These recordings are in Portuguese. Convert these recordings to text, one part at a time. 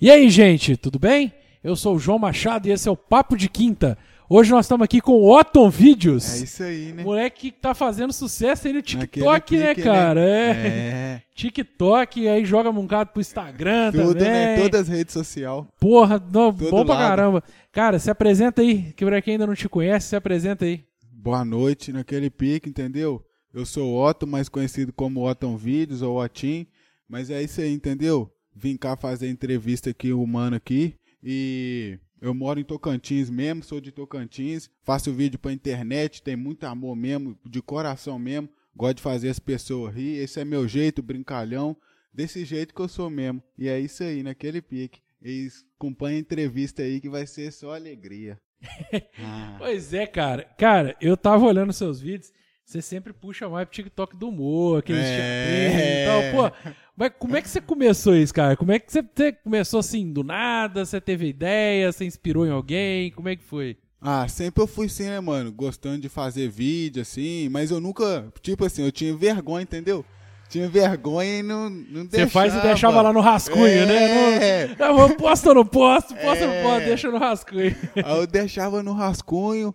E aí, gente, tudo bem? Eu sou o João Machado e esse é o Papo de Quinta. Hoje nós estamos aqui com o Otton Vídeos. É isso aí, né? Moleque que tá fazendo sucesso aí no Naquele TikTok, né, pique, cara? É. É. TikTok, aí joga um bocado pro Instagram Tudo, também. né? Todas as redes sociais. Porra, não, bom pra lado. caramba. Cara, se apresenta aí, que pra quem ainda não te conhece, se apresenta aí. Boa noite, naquele pique, entendeu? Eu sou o Otto, mais conhecido como Otton Vídeos ou Otim. Mas é isso aí, entendeu? Vim cá fazer entrevista aqui, o mano aqui. E eu moro em Tocantins mesmo, sou de Tocantins. Faço vídeo pra internet, tem muito amor mesmo, de coração mesmo. Gosto de fazer as pessoas rir. Esse é meu jeito, brincalhão. Desse jeito que eu sou mesmo. E é isso aí, naquele pique. E acompanha a entrevista aí que vai ser só alegria. Ah. Pois é, cara. Cara, eu tava olhando seus vídeos, você sempre puxa mais pro TikTok do humor, aqueles É. E tal. Pô, mas como é que você começou isso, cara? Como é que você, você começou assim, do nada? Você teve ideia? Você inspirou em alguém? Como é que foi? Ah, sempre eu fui assim, né, mano? Gostando de fazer vídeo, assim, mas eu nunca, tipo assim, eu tinha vergonha, entendeu? Tinha vergonha e não, não Você deixava. faz e deixava lá no rascunho, É. né? Não, não, posta ou não posto? Posta ou não É. posto? Deixa no rascunho. Aí eu deixava no rascunho,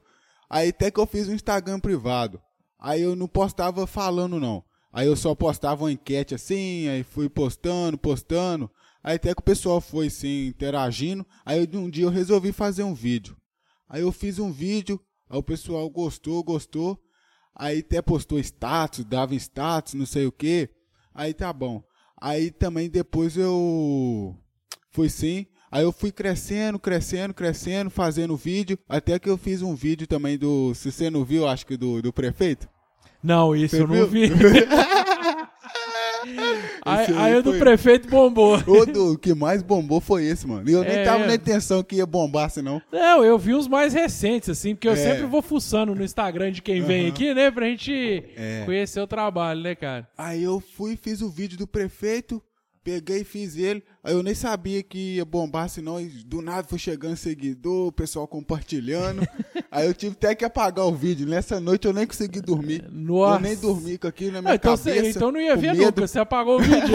aí até que eu fiz um Instagram privado. Aí eu não postava falando, não. Aí eu só postava uma enquete assim, aí fui postando, postando. Aí até que o pessoal foi, assim, interagindo. Aí um dia eu resolvi fazer um vídeo. Aí eu fiz um vídeo, aí o pessoal gostou, gostou. Aí até postou status, dava status, não sei o que. Aí tá bom. Aí também depois eu fui sim. Aí eu fui crescendo, crescendo, crescendo, fazendo vídeo. Até que eu fiz um vídeo também do. Se você não viu, acho que do, do prefeito. Não, isso Você eu não vi. viu? aí Esse aí aí o do prefeito bombou. O do que mais bombou foi esse, mano. E eu nem É. tava na intenção que ia bombar, senão. Não, eu vi os mais recentes, assim, porque eu É. sempre vou fuçando no Instagram de quem vem Aham. aqui, né? Pra gente É. conhecer o trabalho, né, cara? Aí eu fui, fiz o vídeo do prefeito, peguei e fiz ele. Aí eu nem sabia que ia bombar, senão do nada foi chegando seguidor, o pessoal compartilhando. aí eu tive até que apagar o vídeo. Nessa noite eu nem consegui dormir. Nossa. Eu nem dormi com aquilo na minha Ah, então, cabeça. você, então não ia ver medo. nunca, você apagou o vídeo.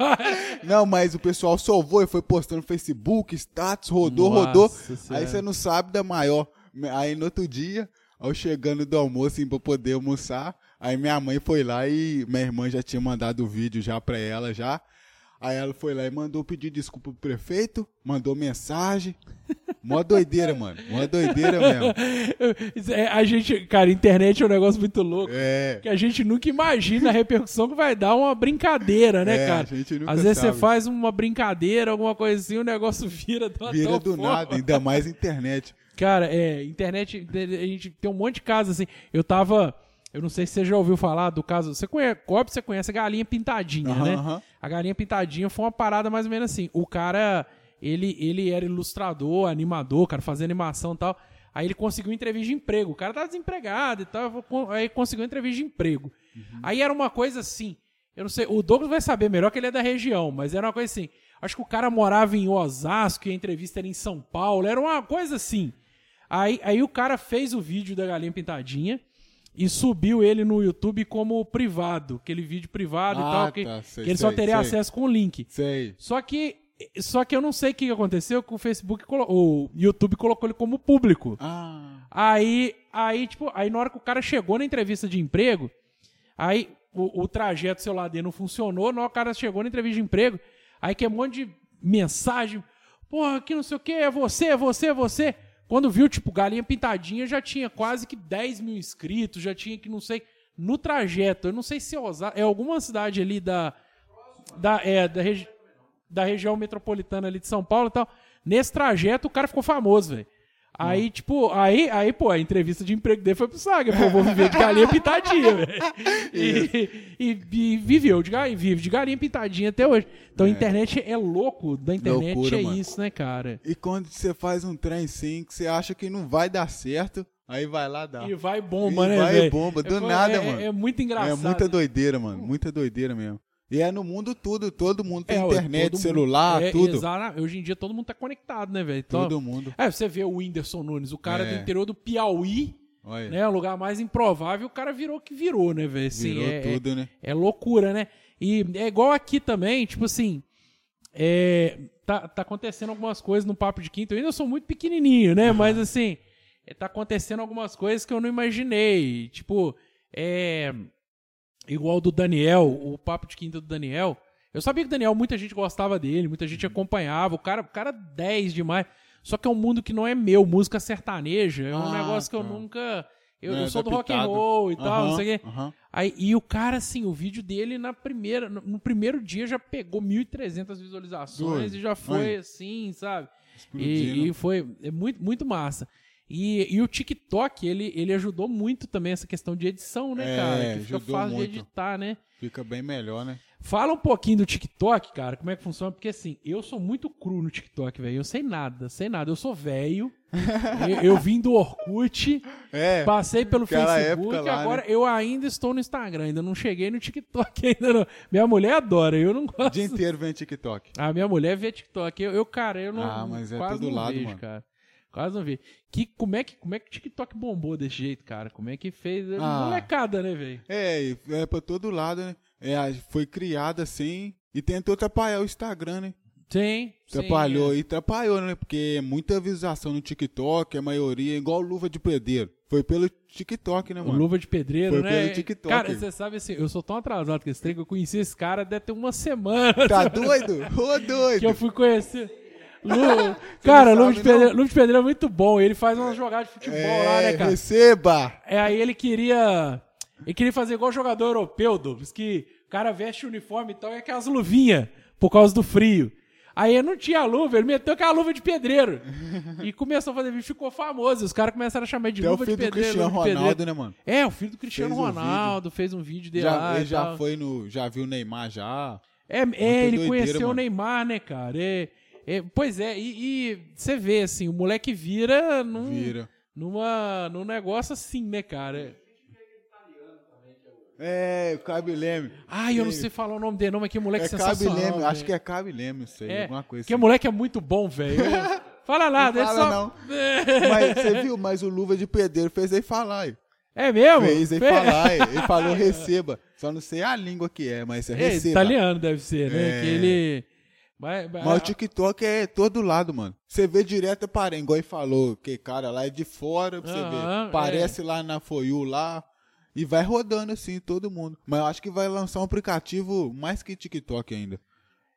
Não, mas o pessoal salvou e foi postando no Facebook, status, rodou, Nossa rodou. Senhora. Aí você não sabe da maior. Aí no outro dia, eu chegando do almoço assim, pra poder almoçar, aí minha mãe foi lá e minha irmã já tinha mandado o vídeo já pra ela já. Aí ela foi lá e mandou pedir desculpa pro prefeito, mandou mensagem. Mó doideira, mano. Mó doideira mesmo. É, a gente, cara, internet é um negócio muito louco. É. Que a gente nunca imagina a repercussão que vai dar uma brincadeira, né, É, cara? a gente nunca Às vezes sabe. você faz uma brincadeira, alguma coisa assim, o negócio vira uma Vira do forma. nada, ainda mais internet. Cara, é, internet, a gente tem um monte de casos assim. Eu tava. Eu não sei se você já ouviu falar do caso. Você conhece, óbvio, você conhece a galinha pintadinha, né? aham. A galinha pintadinha foi uma parada mais ou menos assim. O cara, ele, ele era ilustrador, animador, cara, fazia animação e tal. Aí ele conseguiu entrevista de emprego. O cara tá desempregado e tal. Aí conseguiu entrevista de emprego. Aí era uma coisa assim. Eu não sei, o Douglas vai saber melhor que ele é da região, mas era uma coisa assim. Acho que o cara morava em Osasco e a entrevista era em São Paulo. Era uma coisa assim. Aí, aí o cara fez o vídeo da galinha pintadinha e subiu ele no YouTube como privado, aquele vídeo privado e Ah, tal, que, tá, sei, que ele só sei, teria sei. acesso com o link. Sei. Só que só que eu não sei o que aconteceu que o Facebook o YouTube colocou ele como público. Ah. Aí, aí, tipo, aí na hora que o cara chegou na entrevista de emprego, aí o, o trajeto celular dele não funcionou, na hora que o cara chegou na entrevista de emprego, aí que é um monte de mensagem, porra, que não sei o que, é você, é você, é você. Quando viu, tipo, Galinha Pintadinha já tinha quase que 10 mil inscritos, já tinha que, não sei, no trajeto, eu não sei se é Osasco, é alguma cidade ali da, da, é, da, regi da região metropolitana ali de São Paulo e tal. Nesse trajeto, o cara ficou famoso, velho. Aí, tipo, aí, aí, pô, a entrevista de emprego dele foi pro Saga, pô, vou viver de galinha pintadinha, velho. E, e, e viveu de galinha, vive de galinha pintadinha até hoje. Então a internet é louco, da internet Loucura, é mano. isso, né, cara? E quando você faz um trem sim, que você acha que não vai dar certo, aí vai lá dar. E vai bomba, E né, vai velho? bomba, do É, nada, é, mano. É, muito engraçado. É muita doideira, mano. Muita doideira mesmo. E é no mundo tudo, todo mundo tem É, internet, todo celular, mundo- é, tudo. exato. Hoje em dia todo mundo tá conectado, né, velho? Então, Todo mundo. É, você vê o Whindersson Nunes, o cara É. do interior do Piauí, Olha, né? O lugar mais improvável, o cara virou que virou, né, velho? Assim, virou é, tudo, né? É, é loucura, né? E é igual aqui também, tipo assim. é, tá, tá acontecendo algumas coisas no Papo de Quinta. Eu ainda sou muito pequenininho, né? Mas assim, é, tá acontecendo algumas coisas que eu não imaginei. Tipo, é. Igual do Daniel, o Papo de Quinta do Daniel. Eu sabia que o Daniel, muita gente gostava dele, muita gente acompanhava. O cara, o cara 10 demais. Só que é um mundo que não é meu, música sertaneja. É um Ah, negócio que eu tá. nunca. Eu, é eu sou do rock and roll e tal, não sei o quê. aham. Aí, e o cara, assim, o vídeo dele na primeira, no, no primeiro dia já pegou 1.300 visualizações Doido. e já foi assim, sabe? E, e foi é muito, muito massa. E, e o TikTok, ele, ele ajudou muito também essa questão de edição, né, É, cara? Que fica fácil muito. de editar, né? Fica bem melhor, né? Fala um pouquinho do TikTok, cara, como é que funciona, porque assim, eu sou muito cru no TikTok, velho. Eu sei nada, sei nada. Eu sou velho, eu, eu vim do Orkut, É. passei pelo Facebook, lá, agora né? eu ainda estou no Instagram, ainda não cheguei no TikTok ainda não. Minha mulher adora, eu não O gosto. dia inteiro vem TikTok. A minha mulher vê TikTok, eu, eu cara, eu não Ah, mas é quase todo lado, vejo, mano. cara. Quase não vejo. Que, como, é que, como é que o TikTok bombou desse jeito, cara? Como é que fez? É Ah. Molecada, né, velho? É, é pra todo lado, né? É, foi criada assim e tentou atrapalhar o Instagram, né? Sim. sim, Atrapalhou é. e atrapalhou, né? Porque é muita visualização no TikTok, a maioria é igual luva de pedreiro. Foi pelo TikTok, né, O mano? Luva de Pedreiro, Foi né? pelo TikTok. Cara, você sabe assim, eu sou tão atrasado com esse trem que eu conheci esse cara deve ter uma semana Tá doido? Ô, doido! que eu fui conhecer. Lu... Cara, Luva de Pedreiro é muito bom. Ele faz umas jogadas de futebol lá, né, É, cara? receba! É, aí ele queria. Ele queria fazer igual jogador europeu, Douglas, que o cara veste o uniforme e tal, e aquelas luvinhas, por causa do frio. Aí não tinha luva, ele meteu aquela luva de pedreiro. e começou a fazer vídeo, ficou famoso. Os caras começaram a chamar de Até o luva filho de do pedreiro. Cristiano luva de Ronaldo, pedreiro. né, mano? É, o filho do Cristiano Fez um Ronaldo fez um vídeo dele Já, lá. ele já tal. foi no. Já viu o Neymar já. É, é ele doideira, conheceu o mano. Neymar, né, cara? É, é, pois é, e, você vê, assim, o moleque vira num, Vira. Numa, num negócio assim, né, cara? É, o Cabe Leme. Ai, eu não sei falar o nome dele, não, mas que moleque É Cabe sensacional. Leme, velho. acho que é Cabe Leme, sei, É, alguma coisa que assim. moleque é muito bom, velho. Fala nada, Não ele fala, só... não. Mas você viu, mas o Luva de Pedreiro fez ele falar. É mesmo? Fez ele Fez? falar. Ele falou receba. Só não sei a língua que é, mas é É, receba. italiano deve ser, né? É. Que ele... Mas, mas- Mas o TikTok é todo lado, mano. Você vê direto para igual ele falou, que cara lá é de fora, pra você Aham, ver. Aparece lá na Foyu lá e vai rodando assim, todo mundo. Mas eu acho que vai lançar um aplicativo mais que TikTok ainda.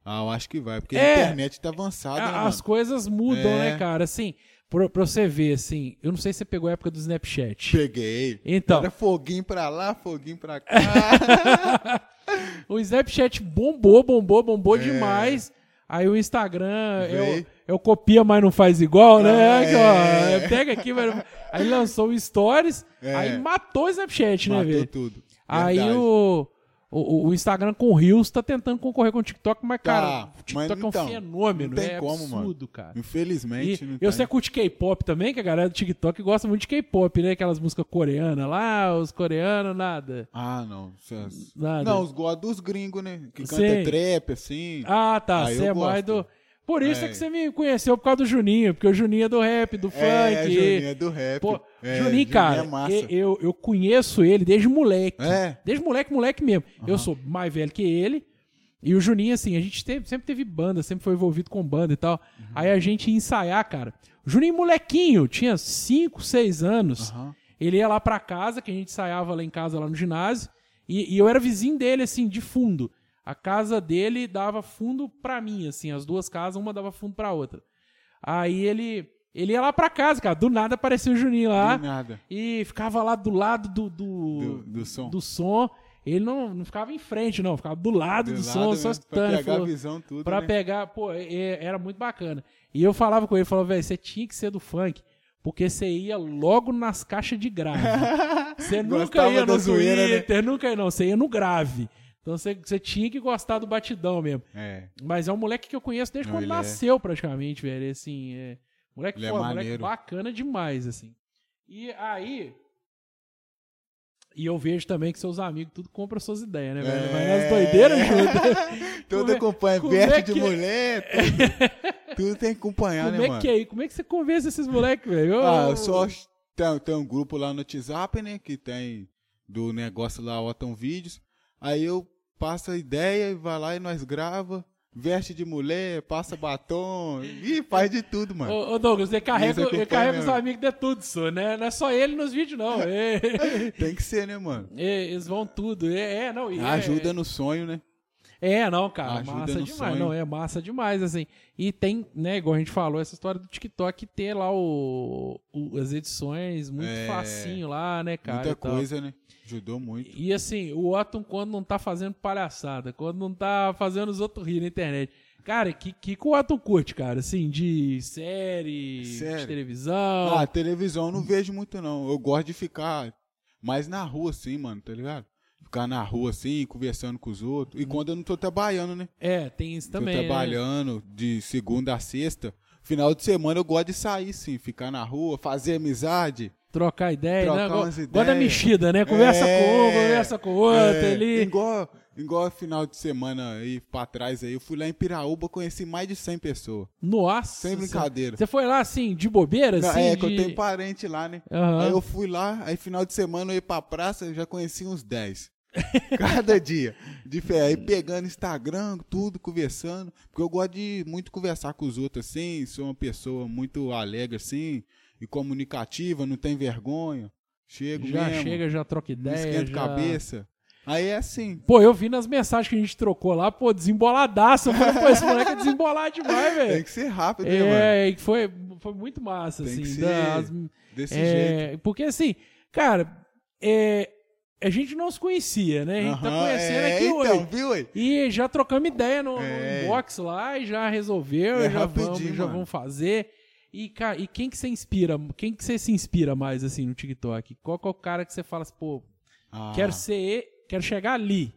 Ah, eu acho que vai, porque É. a internet tá avançada, a- né, as coisas mudam, É. né, cara? Assim, pra, pra você ver, assim... Eu não sei se você pegou a época do Snapchat. Peguei. Então. Era foguinho pra lá, foguinho pra cá. O Snapchat bombou, bombou, bombou É. demais. Aí o Instagram é é o copia, mas não faz igual, né? Ah, Aqui, ó, é. Pega aqui, mas não- aí lançou o Stories, É. aí matou o Snapchat, né, Matou velho? tudo. Aí Verdade. o, o, o Instagram com o Reels tá tentando concorrer com o TikTok, mas, cara, Tá, o TikTok mas é um então, fenômeno, não tem é como, mano. absurdo, cara. Infelizmente, E, não e tem. você curte K-pop também, que a galera do TikTok gosta muito de K-pop, né? Aquelas músicas coreanas lá, os coreanos, nada. Ah, não. Cês- Nada. Não, os gosta dos gringos, né? Que canta Sim. trap, assim. Ah, tá. Eu Você é mais do. Por isso é. É. que você me conheceu por causa do Juninho, porque o Juninho é do rap, do é, funk. Juninho é do rap. Pô, é, Juninho, cara, é eu, eu conheço ele desde moleque. É. Desde moleque, moleque mesmo. Eu sou mais velho que ele. E o Juninho, assim, a gente teve- sempre teve banda, sempre foi envolvido com banda e tal. Uhum. Aí a gente ia ensaiar, cara. O Juninho, molequinho, tinha 5, 6 anos. Aham. Ele ia lá pra casa, que a gente ensaiava lá em casa, lá no ginásio. E, e eu era vizinho dele, assim, de fundo. A casa dele dava fundo pra mim, assim. As duas casas, uma dava fundo pra outra. Aí ele, ele ia lá pra casa, cara. Do nada apareceu o Juninho lá. Do nada. E ficava lá do lado do, Do, do, do som. do som. Ele não, não ficava em frente, não. Ficava do lado do, Do som, só né? escutando. Pra pegar falou, a visão, tudo, Pra né? pegar, pô, é- era muito bacana. E eu falava com ele, falava, velho, você tinha que ser do funk, porque você ia logo nas caixas de grave. Você nunca ia no zoeira, né? Twitter, nunca ia, não, você ia no grave. Então você, você tinha que gostar do batidão mesmo. É. Mas é um moleque que eu conheço desde Não, quando é- nasceu, praticamente, velho. Assim, é. Moleque, Ele é pô, moleque maneiro. bacana demais, assim. E aí. E eu vejo também que seus amigos tudo compram suas ideias, né, velho? Vai nas É. doideiras junto. Tudo Como é- acompanha, como é veste que- de mulher, tudo, tudo tem que acompanhar, Como né, é mano? que é? Como é que você convence esses moleques, velho? Ah, eu só tem, tem um grupo lá no WhatsApp, né, que tem do negócio lá, Otton Vídeos. Aí eu passo a ideia e vai lá e nós grava, veste de mulher, passa batom, e faz de tudo, mano. Ô, ô, Douglas, ele carrega, Isso ele carrega os amigos de tudo, só, né? Não é só ele nos vídeos, não. É, Tem que ser, né, mano? é, eles vão tudo. É, é, não. e é- Ajuda no sonho, né? É, não, cara, Ajuda massa no demais. sonho. Não, é massa demais, assim. E tem, né, igual a gente falou, essa história do TikTok ter lá o, o- as edições muito É. facinho lá, né, cara? Muita coisa, né? Ajudou muito. E assim, o Otton, quando não tá fazendo palhaçada, quando não tá fazendo os outros rir na internet. Cara, que que, que o Otton curte, cara? Assim, de série, de Sério? televisão. Ah, televisão eu não vejo muito, não. Eu gosto de ficar mais na rua, assim, mano, tá ligado? Ficar na rua, assim, conversando com os outros. E quando eu não tô trabalhando, né? é, tem isso também. tô né? trabalhando de segunda a sexta. Final de semana eu gosto de sair, sim. Ficar na rua, fazer amizade. Trocar ideia, Trocar né? Umas ideias. mexida, né? Conversa É, com um, conversa com o outro é, ali. Igual, igual final de semana aí pra trás aí, eu fui lá em Piraúba, conheci mais de 100 pessoas. Nossa. Sem brincadeira. Você foi lá, assim, de bobeira, Não, assim? é, que eu de- tenho parente lá, né? Aham. Aí eu fui lá, aí final de semana eu ia pra praça, eu já conheci uns 10. Cada dia. De fé. Aí pegando Instagram, tudo, conversando. Porque eu gosto de muito conversar com os outros assim. Sou uma pessoa muito alegre assim. E comunicativa, não tem vergonha. Chego Já mesmo. chega, já troca ideia. esquenta já... cabeça. Aí é assim. Pô, eu vi nas mensagens que a gente trocou lá, pô, desemboladaço. Eu falei, pô, esse moleque é desembolar demais, Tem velho. que ser rápido, né, mano? É, e foi, foi muito massa, Tem assim. que ser das- Desse é, jeito. Porque, assim, cara, é, a gente não se conhecia, né? A gente tá conhecendo é, aqui então, hoje. viu aí? E já trocamos ideia no, no É. inbox lá e já resolveu, É já vamos, já mano. vamos fazer. E, cara, e quem que você inspira? Quem que você se inspira mais, assim, no TikTok? Qual que é o cara que você fala assim, pô, Ah, quero ser, quero chegar ali?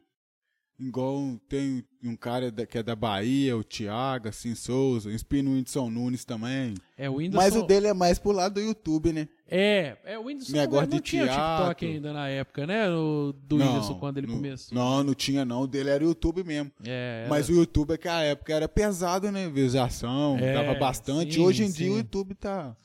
Igual tem um cara da- que é da Bahia, o Thiago, assim, Souza, inspira o Whindersson Nunes também. É o Whindersson. Mas o dele é mais pro lado do YouTube, né? É, é o Whindersson Negócio não de tinha TikTok teatro. ainda na época, né? O, do Whindersson quando ele não, começou. Não, não tinha não. O dele era o YouTube mesmo. É, Mas o YouTube é que a época era pesado, né? Visualização, É, dava bastante. sim, Hoje em sim. dia o YouTube tá.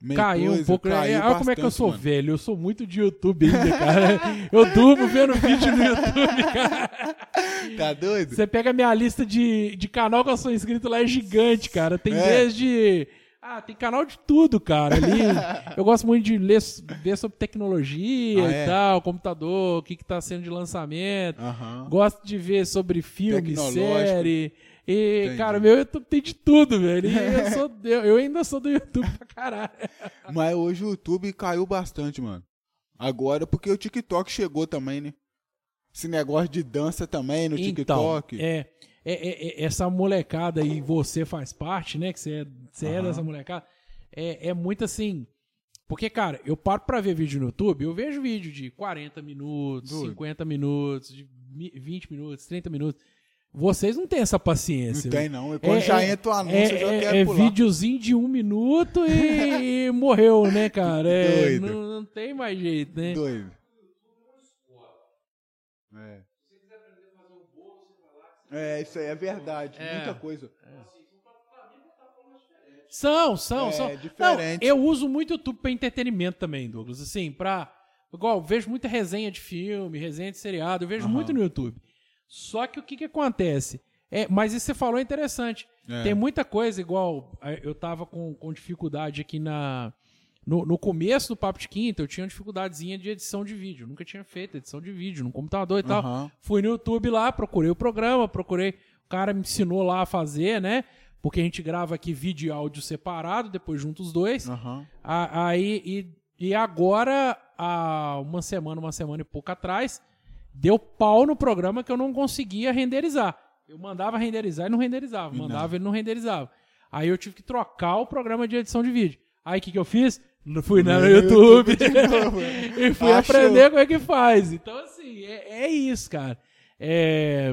Meio Caiu coisa, um pouco. né? caiu Olha como é que eu sou mano. velho. Eu sou muito de YouTube ainda, cara. eu durmo vendo vídeo no YouTube, cara. Tá doido? Você pega minha lista de, de canal que eu sou inscrito lá, é gigante, cara. Tem É. desde. Ah, tem canal de tudo, cara. Ali. eu gosto muito de ler, ver sobre tecnologia Ah, e é? tal, computador, o que, que tá sendo de lançamento. Aham. Gosto de ver sobre filme, série. E, Entendi. cara, meu YouTube tem de tudo, velho. E eu, sou, eu, eu ainda sou do YouTube pra caralho. Mas hoje o YouTube caiu bastante, mano. Agora, porque o TikTok chegou também, né? Esse negócio de dança também no TikTok. Então, é, é, é- é- essa molecada aí, você faz parte, né? Que você é, você é dessa molecada. É, é muito assim. Porque, cara, eu paro pra ver vídeo no YouTube, eu vejo vídeo de 40 minutos, Doido. 50 minutos, de mi- 20 minutos, 30 minutos. Vocês não têm essa paciência. Não tem, não. E quando É- já é- entra o anúncio, é, eu já é, quero é pular. videozinho de um minuto e, e morreu, né, cara? É, Doido. não, não tem mais jeito, né? Doido. É. É, isso aí é verdade. É. Muita coisa. São, são, É, são. diferente. Não, eu uso muito o YouTube pra entretenimento também, Douglas. Assim, pra. Igual, vejo muita resenha de filme, resenha de seriado, eu vejo Aham. muito no YouTube. Só que o que que acontece? É, mas isso que você falou é interessante. É. Tem muita coisa, igual eh, eu tava com, com dificuldade aqui na. No, no começo do Papo de Quinta, eu tinha uma dificuldadezinha de edição de vídeo. Nunca tinha feito edição de vídeo no computador e tal. Aham. Fui no YouTube lá, procurei o programa, procurei. O cara me ensinou lá a fazer, né? Porque a gente grava aqui vídeo e áudio separado, depois junta os dois. A- Aí, e, e agora, há uma semana, uma semana e pouco atrás, deu pau no programa que eu não conseguia renderizar. Eu mandava renderizar e não renderizava. Mandava e ele não renderizava. Aí eu tive que trocar o programa de edição de vídeo. Aí o que, que eu fiz? Fui no No YouTube, YouTube novo. e fui Achou. aprender como é que faz. Então, assim, é, é isso, cara. É,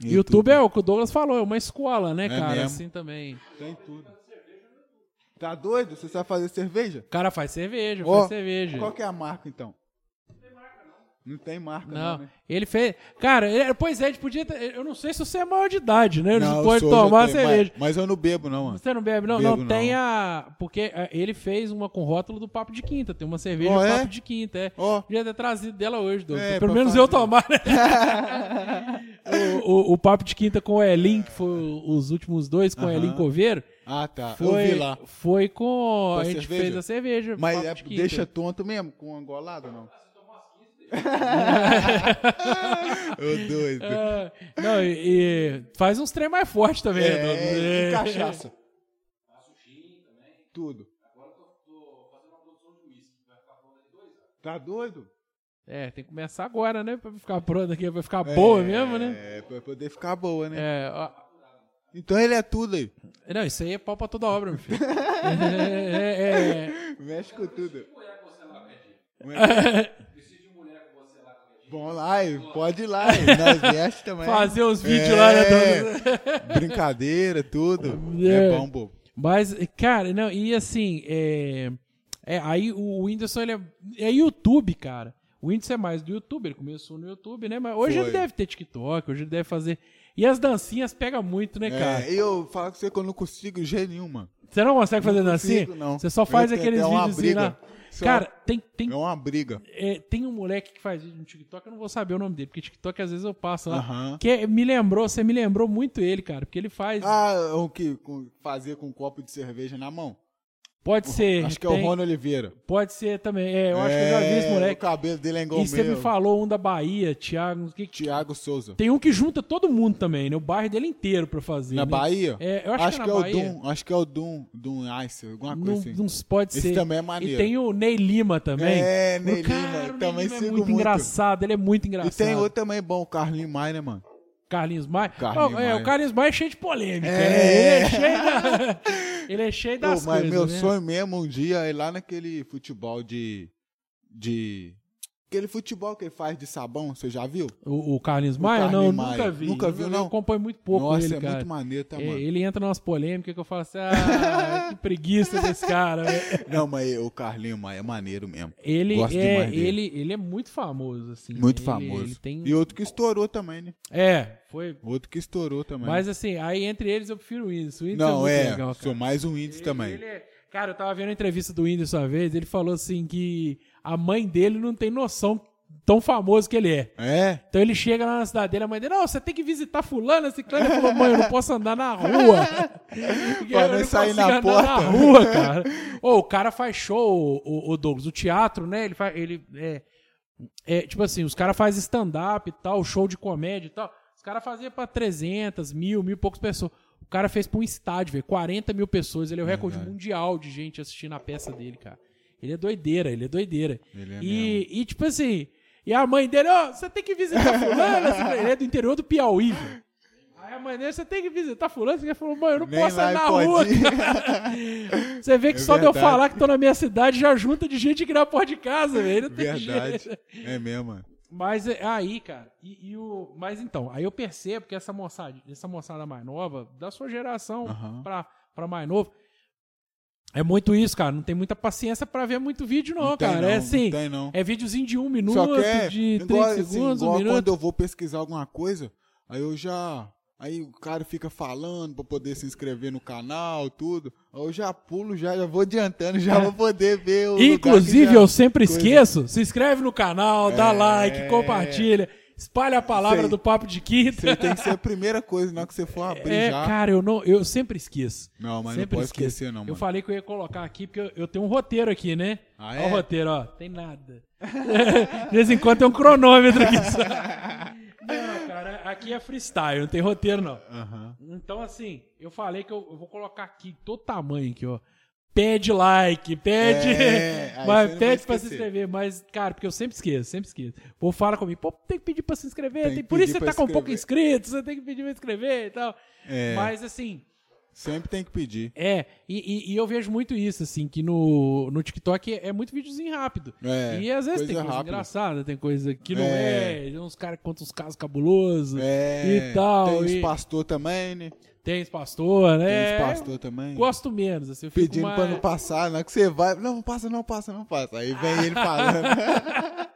YouTube. YouTube. é o que o Douglas falou, é uma escola, né, É cara? mesmo. Assim também. Tem tudo. Tá doido? Você sabe fazer cerveja? O cara faz cerveja, Ó, faz cerveja. Qual que é a marca, então? Não tem marca, não, Não, né? ele fez. Cara, ele- pois é, a gente podia. ter- Eu não sei se você é maior de idade, né? Não, eu pode tomar tenho, cerveja. Mas, mas eu não bebo, não, mano. Você não bebe, não? Bebo, não, tem não. a. Porque é, ele fez uma com rótulo do Papo de Quinta. Tem uma cerveja Ó, é? Papo de Quinta, é. Ó, Podia ter trazido dela hoje, Douglas. É, Pelo menos eu tomar, né? o, o, o Papo de Quinta com o Elin, que foi os últimos dois com o Elin. Coveiro, Ah, tá. foi, Eu vi lá. foi com. Com a gente cerveja? fez a cerveja. Mas é- de deixa tonto mesmo, com angolado ou não? Ô doido. Ah, não, e, e faz uns trem mais forte também. É, Edu. e cachaça. Tudo. Tá doido? É, tem que começar agora, né? Pra ficar pronto aqui, pra ficar boa mesmo, né? É, pra poder ficar boa, né? É, ó, Então ele é tudo aí. não, isso aí é pau pra toda obra, meu filho. é, é, é, Mexe com tudo. Lá, aí, pode ir lá. Nós veste também. fazer uns vídeos lá, né? É? Brincadeira, tudo. É. É bom, bobo. Mas, cara, não, e assim, é, é, aí o Whindersson, ele é, é YouTube, cara. O Whindersson é mais do YouTube, ele começou no YouTube, né? Mas hoje Foi. ele deve ter TikTok, hoje ele deve fazer... E as dancinhas pegam muito, né, cara? É, eu falo com você que eu não consigo jeito nenhum, mano. Você não consegue fazer Não dancinha? consigo, não. Você só faz Eu aqueles uma vídeos briga. lá. Só- Cara, tem, tem, É uma briga. é, tem um moleque que faz vídeo no TikTok, eu não vou saber o nome dele, porque TikTok às vezes eu passo lá. Que é- me lembrou, você me lembrou muito ele, cara, porque ele faz. Ah, o que fazia com um copo de cerveja na mão? Pode ser. Acho que é o tem- Rony Oliveira. Pode ser também. É, eu acho que eu já vi esse É, moleque. O cabelo dele é igual E você me falou um da Bahia, Thiago. o que- Tiago Souza. Tem um que junta todo mundo também, né? O bairro dele inteiro pra fazer. Na né? Bahia? É, eu acho, que, é, que na é o Bahia. Doom. Acho que é o Doom. Doom Ice, alguma coisa Não, assim. não pode Esse ser. também é E maneiro. tem o Ney Lima também. É, Ney O cara, Lima, o Ney também Lima é muito, muito. engraçado, ele é muito E engraçado. tem outro também bom, o Carlinho Maia, né, mano? Carlinhos Maia. Carlinhos Ó, é, Maia. o Carlinhos Maia é cheio de polêmica, É. né? Ele é cheio da... Ele é cheio das Pô, mas coisas, meu né? sonho mesmo um dia é ir lá naquele futebol de. de. Aquele futebol que ele faz de sabão, você já viu? O, o Carlinhos Maia? Carlinhos não, Maia. nunca vi. Nunca viu, Eu não? acompanho muito pouco Nossa, ele, é cara. muito maneiro, tá, É, mano? ele entra nas polêmicas que eu falo assim, ah, que preguiça desse cara. Não, mas o Carlinho Maia é maneiro mesmo. Ele Gosto é, ele, ele é muito famoso, assim. Muito Ele- famoso. Ele tem... E outro que estourou também, né? É, foi... Outro que estourou também. Mas assim, aí entre eles eu prefiro o Whindersson. O Whindersson Não, é é. legal, sou mais um índice Ele- também. ele é- Cara, eu tava vendo a entrevista do Whindersson uma vez, ele falou assim que a mãe dele não tem noção tão famoso que ele é. É? Então ele chega lá na cidade dele, a mãe dele, não, você tem que visitar fulano, esse clã. Ele falou, mãe, eu não posso andar na rua. Pra não sair na porta. na rua, cara. Ô, o cara faz show, o, o Douglas, o teatro, né, ele faz, ele, é, é, tipo assim, os caras fazem stand-up e tal, show de comédia e tal. Os caras faziam pra 300, mil, mil e poucas pessoas. O cara fez pra um estádio, velho, 40 mil pessoas. Ele é o recorde mundial de gente assistindo a peça dele, cara. Ele é doideira, ele é doideira. Ele é e, e, tipo assim, e a mãe dele, ó, você tem que visitar fulano. assim, ele é do interior do Piauí, velho. Aí a mãe dele, você tem que visitar fulano. Você falou, mãe, eu não Nem posso andar na pode rua. Você vê que É só de eu verdade. falar que tô na minha cidade já junta de gente que na porta de casa, velho. Não tem Verdade. jeito. É mesmo, mano. Mas é, aí, cara, e, e o. Mas então, aí eu percebo que essa moçada, essa moçada mais nova, da sua geração Aham. pra, pra mais novo, é muito isso, cara. Não tem muita paciência pra ver muito vídeo, não, tem cara. não, é assim. Não tem, não. É videozinho de um minuto, é de 30 igual, assim, segundos, um igual minuto. quando eu vou pesquisar alguma coisa, aí eu já. Aí o cara fica falando pra poder se inscrever no canal, tudo. Aí eu já pulo, já, já vou adiantando, já vou poder ver o. Inclusive, já- eu sempre coisa- esqueço. Se inscreve no canal, dá É. like, compartilha, espalha a palavra Sei. do Papo de Quinta. Você tem que ser a primeira coisa, na hora que você for abrir É, já. cara, eu, não, eu sempre esqueço. Não, mas sempre não pode esqueço. esquecer, não, Eu mano. falei que eu ia colocar aqui, porque eu, eu tenho um roteiro aqui, né? Ah, Olha é? o roteiro, ó. Tem nada. De vez em quando tem um cronômetro aqui só. Não, cara, aqui é freestyle, não tem roteiro, não. Então, assim, eu falei que eu, eu vou colocar aqui todo tamanho aqui, ó. Pede like, pede. É, mas pede vai pra se inscrever. Mas, cara, porque eu sempre esqueço, sempre esqueço. O povo fala comigo, pô, tem que pedir pra se inscrever. Tem tem- por isso você tá com pouco inscrever. inscrito, você tem que pedir pra inscrever e tal. É. Mas, assim, Sempre tem que pedir. é. E, e- e eu vejo muito isso, assim, que no, no TikTok é, é muito videozinho rápido. É, e às vezes tem coisa coisa rápida. engraçada, tem coisa que não É. é. Tem uns caras que contam uns casos cabulosos É. e tal. Tem os e- pastor também, né? Tem pastor, né? Tem pastor também. Gosto menos, assim, eu Pedindo mais... pra não passar, na hora que você vai, não, passa, não passa, não passa. Aí vem ele falando.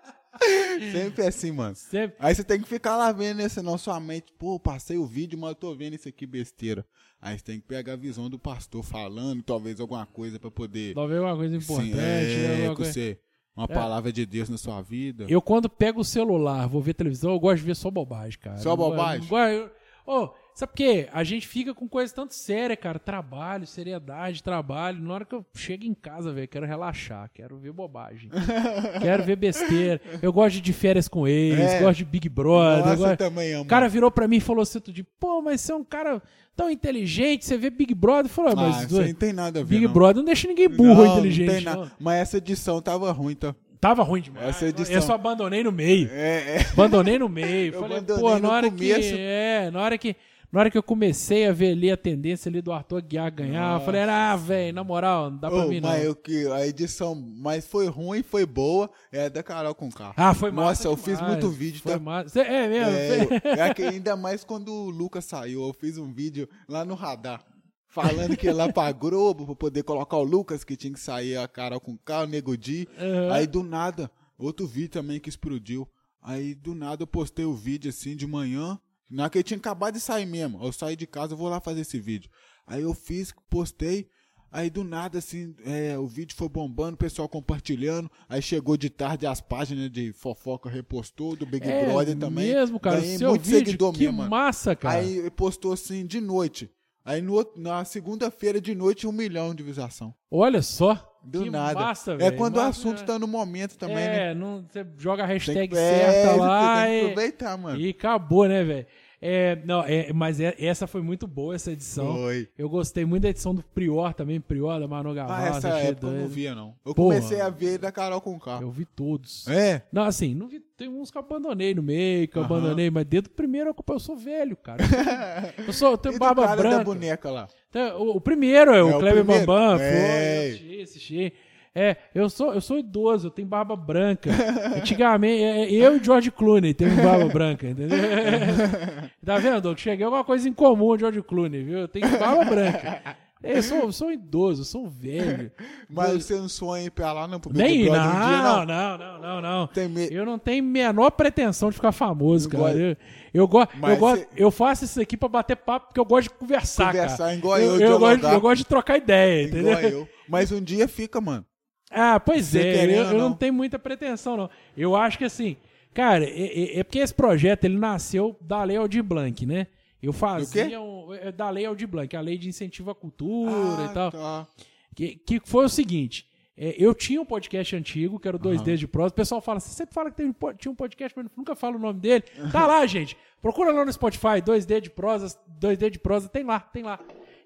Sempre é assim, mano. Sempre- Aí você tem que ficar lá vendo, né? Senão sua mente, pô, passei o vídeo, mas eu tô vendo isso aqui besteira. Aí você tem que pegar a visão do pastor falando, talvez alguma coisa pra poder. Talvez uma coisa importante, Sim, né? é, Alguma que coisa- você Uma palavra de Deus na sua vida. Eu, quando pego o celular, vou ver televisão, eu gosto de ver só bobagem, cara. Só Não go- bobagem? não eu- Ô, sabe por quê? A gente fica com coisa tanto séria, cara. Trabalho, seriedade, trabalho. Na hora que eu chego em casa, velho, quero relaxar, quero ver bobagem. quero ver besteira. Eu gosto de, de férias com eles, É. gosto de Big Brother. Nossa, gosto- também amo. O cara virou pra mim e falou assim, de, pô, mas você é um cara tão inteligente, você vê Big Brother. Falei, ah, ah, mas isso aí não tem nada a ver. Big não. Brother não deixa ninguém burro Não, inteligente. Não tem nada. Mas essa edição tava ruim, tá? Tava ruim demais. Essa edição- Eu só abandonei no meio. É, é. Abandonei no meio. Eu Falei, abandonei pô, no na hora começo. que. É, na hora que. Na hora que eu comecei a ver ali a tendência ali do Arthur Aguiar ganhar, eu falei, ah, velho, na moral, não dá pra Ô, mim não. mas eu que a edição, mas foi ruim, foi boa, é da Carol com K. Ah, foi massa. Nossa, eu fiz muito vídeo, Foi tá? massa. É mesmo? É, eu- é que ainda mais quando o Lucas saiu, eu fiz um vídeo lá no radar. Falando que ia lá pra Globo pra poder colocar o Lucas, que tinha que sair a Carol com K, o Nego Di. Aham. Aí do nada, outro vídeo também que explodiu. Aí do nada eu postei o vídeo assim de manhã. Na que eu tinha acabado de sair mesmo. Eu saí de casa, eu vou lá fazer esse vídeo. Aí eu fiz, postei. Aí do nada, assim, é, o vídeo foi bombando, o pessoal compartilhando. Aí chegou de tarde as páginas de fofoca repostou, do Big É Brother também. mesmo, cara. Ganhei Seu muito vídeo, seguidor que mesmo, massa, cara. Aí postou assim de noite. Aí no na segunda-feira de noite, um milhão de visualização. Olha só. Do que nada. massa, é velho. quando o assunto né? tá no momento também, né? É, não, você joga a hashtag que, certa é, lá tem que e, aproveitar, mano. e acabou, né, velho? É, não, é, mas é- essa foi muito boa, essa edição. Foi. Eu gostei muito da edição do Prior também, Prior, da Manu Ah, Gavassi. essa achei época eu não via, não. Eu Porra. comecei a ver da Carol com K. Eu vi todos. É? Não, assim, não vi, tem uns que eu abandonei no meio, que eu abandonei, mas desde o primeiro eu, eu sou velho, cara. Eu sou, eu tenho E barba cara da branca. boneca lá. Então, o, o primeiro é o É, o Kleber primeiro? Bambam, É. eu assisti, assisti. É, eu sou, eu sou idoso, eu tenho barba branca. Antigamente, é, eu e George Clooney temos barba branca, entendeu? tá vendo, Doug? Cheguei a alguma coisa em comum, George Clooney, viu? Eu tenho barba branca. Eu sou, eu sou idoso, eu sou velho. Mas você não sonha ir pra lá, não? Pro Nem, não, um dia, não, não, não, não, não. Tem me... Eu não tenho menor pretensão de ficar famoso, Não cara. Eu, eu, go eu, Mas gosto, cê- eu faço isso aqui pra bater papo porque eu gosto de conversar, Conversar, cara. igual eu, eu, gosto, dialogar. eu gosto de trocar ideia, entendeu? Igual eu. Mas um dia fica, mano. Ah, pois Você é, querendo eu, eu não não. tenho muita pretensão, não. Eu acho que assim, cara, é, é- é porque esse projeto ele nasceu da Lei Aldir Blanc, né? Eu fazia um, é da Lei Aldir Blanc, a lei de incentivo à cultura Ah, e tal. tá. Que, que foi o seguinte: é, eu tinha um podcast antigo, que era o 2D de prosa. O pessoal fala, você sempre fala que um po- tinha um podcast, mas nunca fala o nome dele. Tá lá, gente. Procura lá no Spotify, 2D de prosa, 2D de prosa, tem lá, tem lá.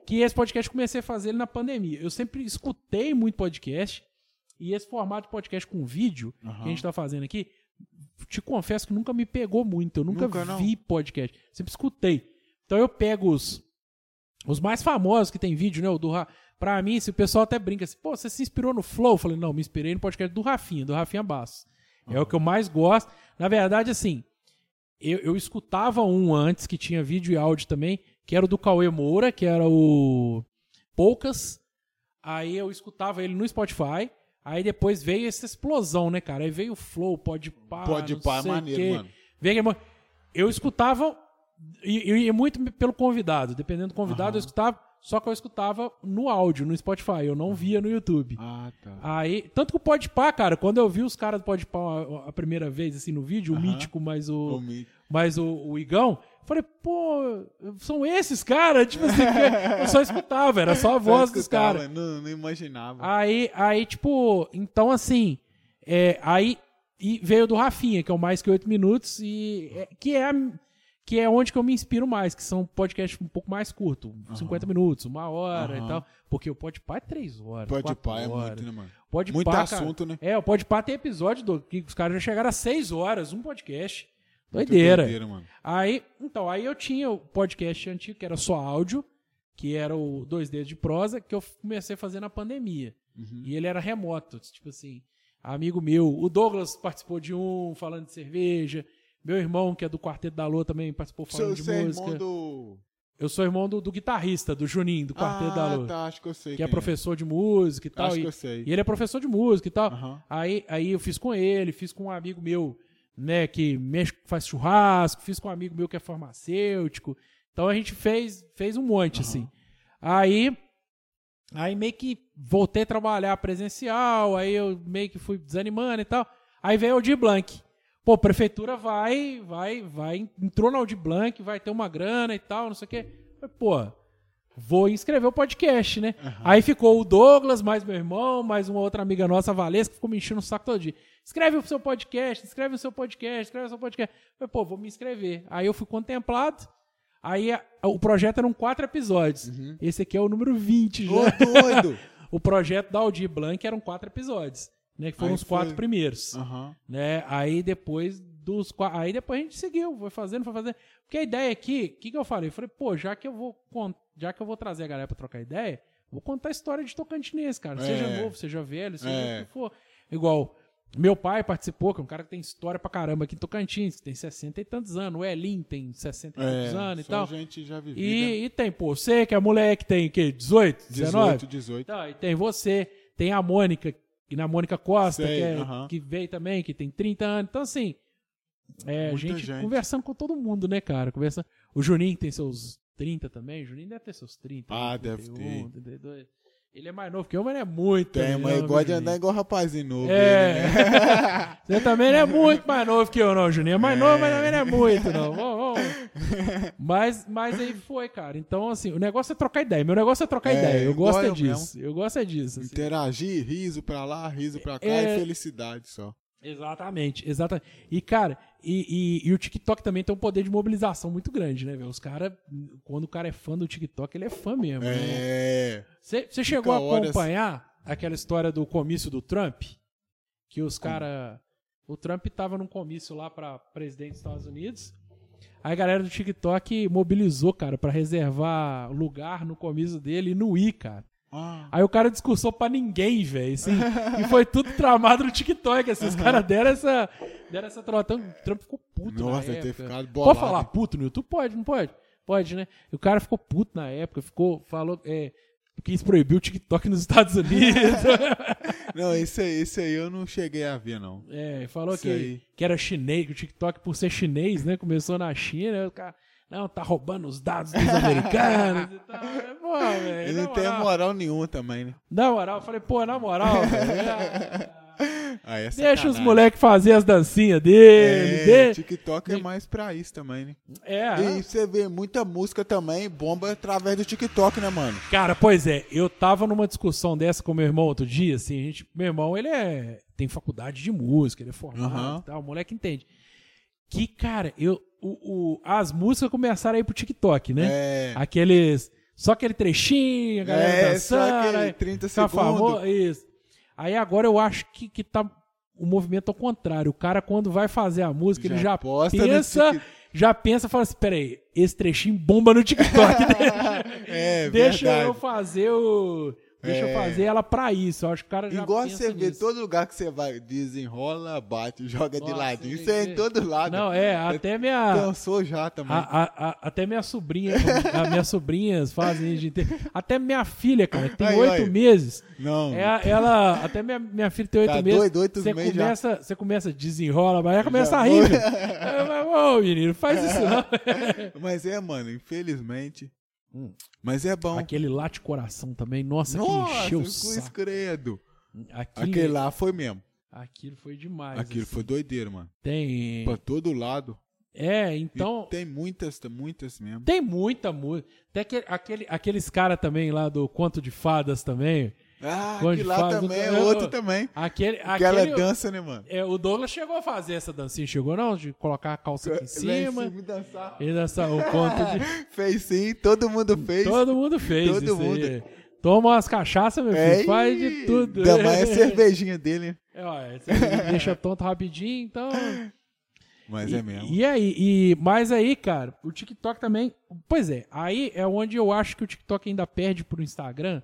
Que esse podcast eu comecei a fazer ele na pandemia. Eu sempre escutei muito podcast. E esse formato de podcast com vídeo que a gente tá fazendo aqui, te confesso que nunca me pegou muito. Eu nunca, Nunca, não? vi podcast. Sempre escutei. Então eu pego os, os mais famosos que tem vídeo, né? O do. Pra mim, se o pessoal até brinca assim, pô, você se inspirou no Flow? Eu falei, não, me inspirei no podcast do Rafinha, do Rafinha Basso. É o que eu mais gosto. Na verdade, assim, eu, eu escutava um antes que tinha vídeo e áudio também, que era o do Cauê Moura, que era o Poucas. Aí eu escutava ele no Spotify. Aí depois veio essa explosão, né, cara? Aí veio o Flow, pode pá, Pode pá, é maneiro, quê. mano. Veio Eu escutava, e, e- e muito pelo convidado. Dependendo do convidado, eu escutava. Só que eu escutava no áudio, no Spotify. Eu não via no YouTube. Ah, tá. Aí, tanto que o Podpah, cara, quando eu vi os caras do Podpah a, a primeira vez, assim, no vídeo, o Aham. Mítico mais o, Mi- mais o, o Igão, falei, pô, são esses caras? Tipo assim, eu só escutava, era só a voz dos caras. Não, não imaginava. Aí, aí, tipo, então assim, é, aí e veio do Rafinha, que é o Mais Que Oito Minutos, e é- que, é, a- que é onde que eu me inspiro mais, que são podcasts um pouco mais curtos, 50 minutos, uma hora e Aham. tal. Porque o Podpah é três horas, pá, é muito, né, mano? Podpah, Muito assunto, né? É, o Podpah tem episódio do, que os caras já chegaram a seis horas, um podcast. Doideira. doideira, mano. Aí, então, aí eu tinha o podcast antigo, que era só áudio, que era o 2D de prosa, que eu comecei a fazer na pandemia. Uhum. E ele era remoto, tipo assim, amigo meu. O Douglas participou de um, falando de cerveja. Meu irmão, que é do Quarteto da Lua, também participou falando Seu, de é música. irmão do... Eu sou irmão do, do guitarrista, do Juninho, do Quarteto da ah, Lua. tá, acho que eu sei Que é quem professor de música e tal. Acho e, que eu sei. e ele é professor de música e tal. Aham. Aí, aí eu fiz com ele, fiz com um amigo meu, né, que mexe, faz churrasco, fiz com um amigo meu que é farmacêutico. Então a gente fez, fez um monte, assim. Aí, Aí meio que voltei a trabalhar presencial, aí eu meio que fui desanimando e tal. Aí veio o Aldir Blanc. Pô, prefeitura vai, vai, vai, entrou na Aldir Blanc, vai ter uma grana e tal, não sei o quê. Pô, vou inscrever o podcast, né? Aí ficou o Douglas, mais meu irmão, mais uma outra amiga nossa, a Valesca, que ficou me enchendo o saco todo dia. Escreve o seu podcast, escreve o seu podcast, escreve o seu podcast. Falei, pô, vou me inscrever. Aí eu fui contemplado. Aí a- o projeto eram quatro episódios. Esse aqui é o número 20 já. Ô, doido! O projeto da Aldir Blanc eram quatro episódios, né? Que foram Aí os quatro foi. primeiros, Aham. né? Aí depois dos qua- aí depois a gente seguiu, foi fazendo, foi fazendo. Porque a ideia aqui, o que, que eu falei? Eu falei, pô, já que eu vou já que eu vou trazer a galera pra trocar ideia, vou contar a história de Tocantinense, cara. Seja É. novo, seja velho, seja É. o que for. Igual meu pai participou, que é um cara que tem história pra caramba aqui em Tocantins, que tem 60 e tantos anos. O Elin tem 60 e tantos anos e tal. gente já vivida. E, e tem, pô, você que é moleque, tem o quê? 18, 19? 18, 18. Então, e tem você, tem a Mônica, e na Mônica Costa, Sei, que, é- aham. que veio também, que tem 30 anos. Então, assim, é, gente, gente. conversando com todo mundo, né, cara? Conversa... O Juninho tem seus 30 também. O Juninho deve ter seus 30. Ah, 31, deve 32. Ele é mais novo que eu, mas ele é muito. Tem, mas viu, gosta de andar igual rapazinho novo. É. ele, né? Você também não é muito mais novo que eu, não, Juninho. É mais novo, mas também não é muito, não. Vamos, vamos. Mas, mas aí foi, cara. Então, assim, o negócio é trocar ideia. Meu negócio é trocar É, ideia. Eu gosto é disso. Eu gosto é disso. assim. Interagir, riso pra lá, riso pra cá É. e felicidade só. Exatamente, exatamente. E, cara, e, e- e o TikTok também tem um poder de mobilização muito grande, né, velho? Os caras, quando o cara é fã do TikTok, ele é fã mesmo. né? É. Você chegou a horas- acompanhar aquela história do comício do Trump? Que os caras. O Trump tava num comício lá pra presidente dos Estados Unidos. Aí a galera do TikTok mobilizou, cara, pra reservar lugar no comício dele e não ir, cara. Ah, Aí o cara discursou pra ninguém, velho. Assim, e foi tudo tramado no TikTok. Assim, os caras deram essa, deram essa trotão. O Trump ficou puto. Nossa, na ter ficado bolado. Pode falar puto no YouTube? Pode, não pode? Pode, né? E o cara ficou puto na época, ficou, falou, é, quis proibir o TikTok nos Estados Unidos. Não, esse aí, esse aí eu não cheguei a ver, não. é, falou que, aí. que era chinês, que o TikTok, por ser chinês, né? Começou na China, o cara. Não, tá roubando os dados dos americanos e tal. Pô, velho. Ele na não tem moral. moral nenhuma também, né? Na moral, eu falei, pô, na moral, velho. Ah, é Deixa os moleques fazer as dancinhas dele. É, de- TikTok é mais pra isso também, né? É, E você vê muita música também, bomba através do TikTok, né, mano? Cara, pois é, eu tava numa discussão dessa com meu irmão outro dia, assim, a gente, meu irmão, ele é, tem faculdade de música, ele é formado Aham. e tal, o moleque entende. Que, cara, eu, o, o- as músicas começaram a ir pro TikTok, né? É. Aqueles, só aquele trechinho, a galera É, só dançando, aquele aí 30 fica segundos. famoso, isso. Aí agora eu acho que, que tá o movimento ao contrário, o cara quando vai fazer a música, ele Já já posta no pensa... Tik- Já pensa, fala assim, peraí, esse trechinho bomba no TikTok, É, Deixa eu fazer o. Deixa eu É. fazer ela pra isso. Eu acho que o cara já Igual você vê, nisso. todo lugar que você vai, desenrola, bate, joga de Nossa, ladinho. tem Isso é em todo lado. Não, é, até minha. Cansou já também. a- a- a- até minha sobrinha, a, minhas sobrinhas fazem isso de ter. Até minha filha, cara, que tem oito meses. Não. É, ela, até minha, minha filha tem oito Tá meses. doido, oito você meses já. começa, você começa, desenrola, mas ela começa Já a rir. Eu Ô, menino, faz isso não. Mas é, mano, infelizmente. Hum. Mas é bom. Aquele late coração também, nossa, Nossa, que encheu o saco. escredo. Aquilo, Aquele lá foi mesmo. aquilo foi demais. Aquilo assim. foi doideiro, mano. Tem. Pra todo lado. É, E então. tem muitas, muitas mesmo. Tem muita música. Tem aquele, aquele- aqueles caras também lá do Conto de Fadas também. Ah, que lá faz também é eu- outro também. Aquele, Aquela aquele, dança, né, mano? é, o Douglas chegou a fazer essa dancinha, chegou não? De colocar a calça aqui em Lá cima. em cima e dançar. E dançar o conto de. Fez sim, todo mundo fez. Todo mundo fez Todo mundo. aí. Toma umas cachaças, meu filho. É, faz de tudo. Ainda mais a cervejinha dele? É, você deixa tonto rapidinho, então. Mas E, é mesmo. e aí, e, mas aí, cara, o TikTok também. Pois é, aí é onde eu acho que o TikTok ainda perde pro Instagram.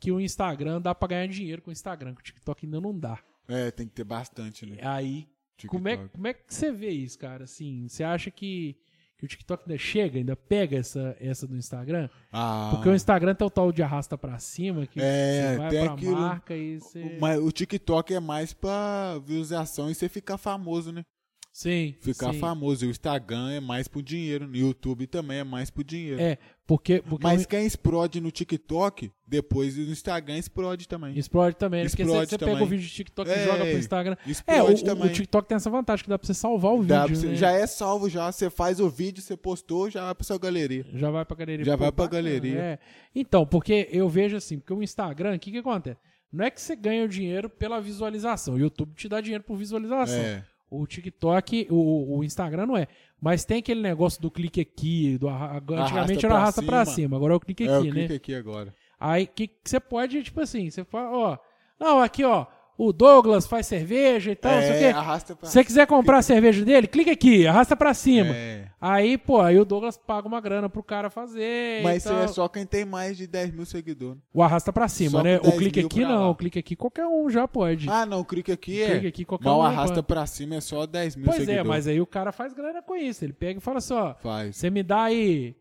Que o Instagram dá pra ganhar dinheiro com o Instagram, que o TikTok ainda não dá. É, tem que ter bastante, né? Aí, como é, TikTok. como é que você vê isso, cara? Assim, você acha que, que o TikTok ainda chega, ainda pega essa, essa do Instagram? Ah, Porque o Instagram tem o tal de arrasta pra cima, que É, você vai pra aquilo- marca e você. Mas o TikTok é mais pra visualização e você ficar famoso, né? Sim. Ficar sim. famoso. E o Instagram é mais por dinheiro. No YouTube também é mais por dinheiro. É, porque. porque Mas o- quem explode no TikTok, depois no Instagram explode também. Explode também. né? Porque você, Explode você pega o vídeo de TikTok e É, joga pro Instagram. É, o, Explode também. o TikTok tem essa vantagem que dá pra você salvar o vídeo. você- né? Já é salvo, já. Você faz o vídeo, você postou, já vai pra sua galeria. Já vai pra galeria. Já Pô, vai pra bacana, galeria. é. Então, porque eu vejo assim, porque o Instagram, o que que acontece? Não é que você ganha o dinheiro pela visualização. O YouTube te dá dinheiro por visualização. É. O TikTok, o, o Instagram não é. Mas tem aquele negócio do clique aqui, do arra- antigamente era arrasta pra cima. cima, agora é o clique É, aqui, né? clico aqui agora. Aí que que você pode, tipo assim, você fala, ó, não, aqui ó, o Douglas faz cerveja e tal, não sei o é, quê. arrasta pra Se você quiser comprar a cerveja dele, clica aqui, arrasta pra cima. É. Aí, pô, aí o Douglas paga uma grana pro cara fazer. Mas isso é só quem tem mais de 10 mil seguidores. O arrasta pra cima, Só né? O 10 clique aqui não, lá. o clique aqui qualquer um já pode. Ah, não, clique aqui é. Clique aqui, qualquer Mas o um arrasta pode. pra cima é só 10 mil pois seguidores. é, mas aí o cara faz grana com isso. Ele pega e fala assim, ó, Faz. você me dá aí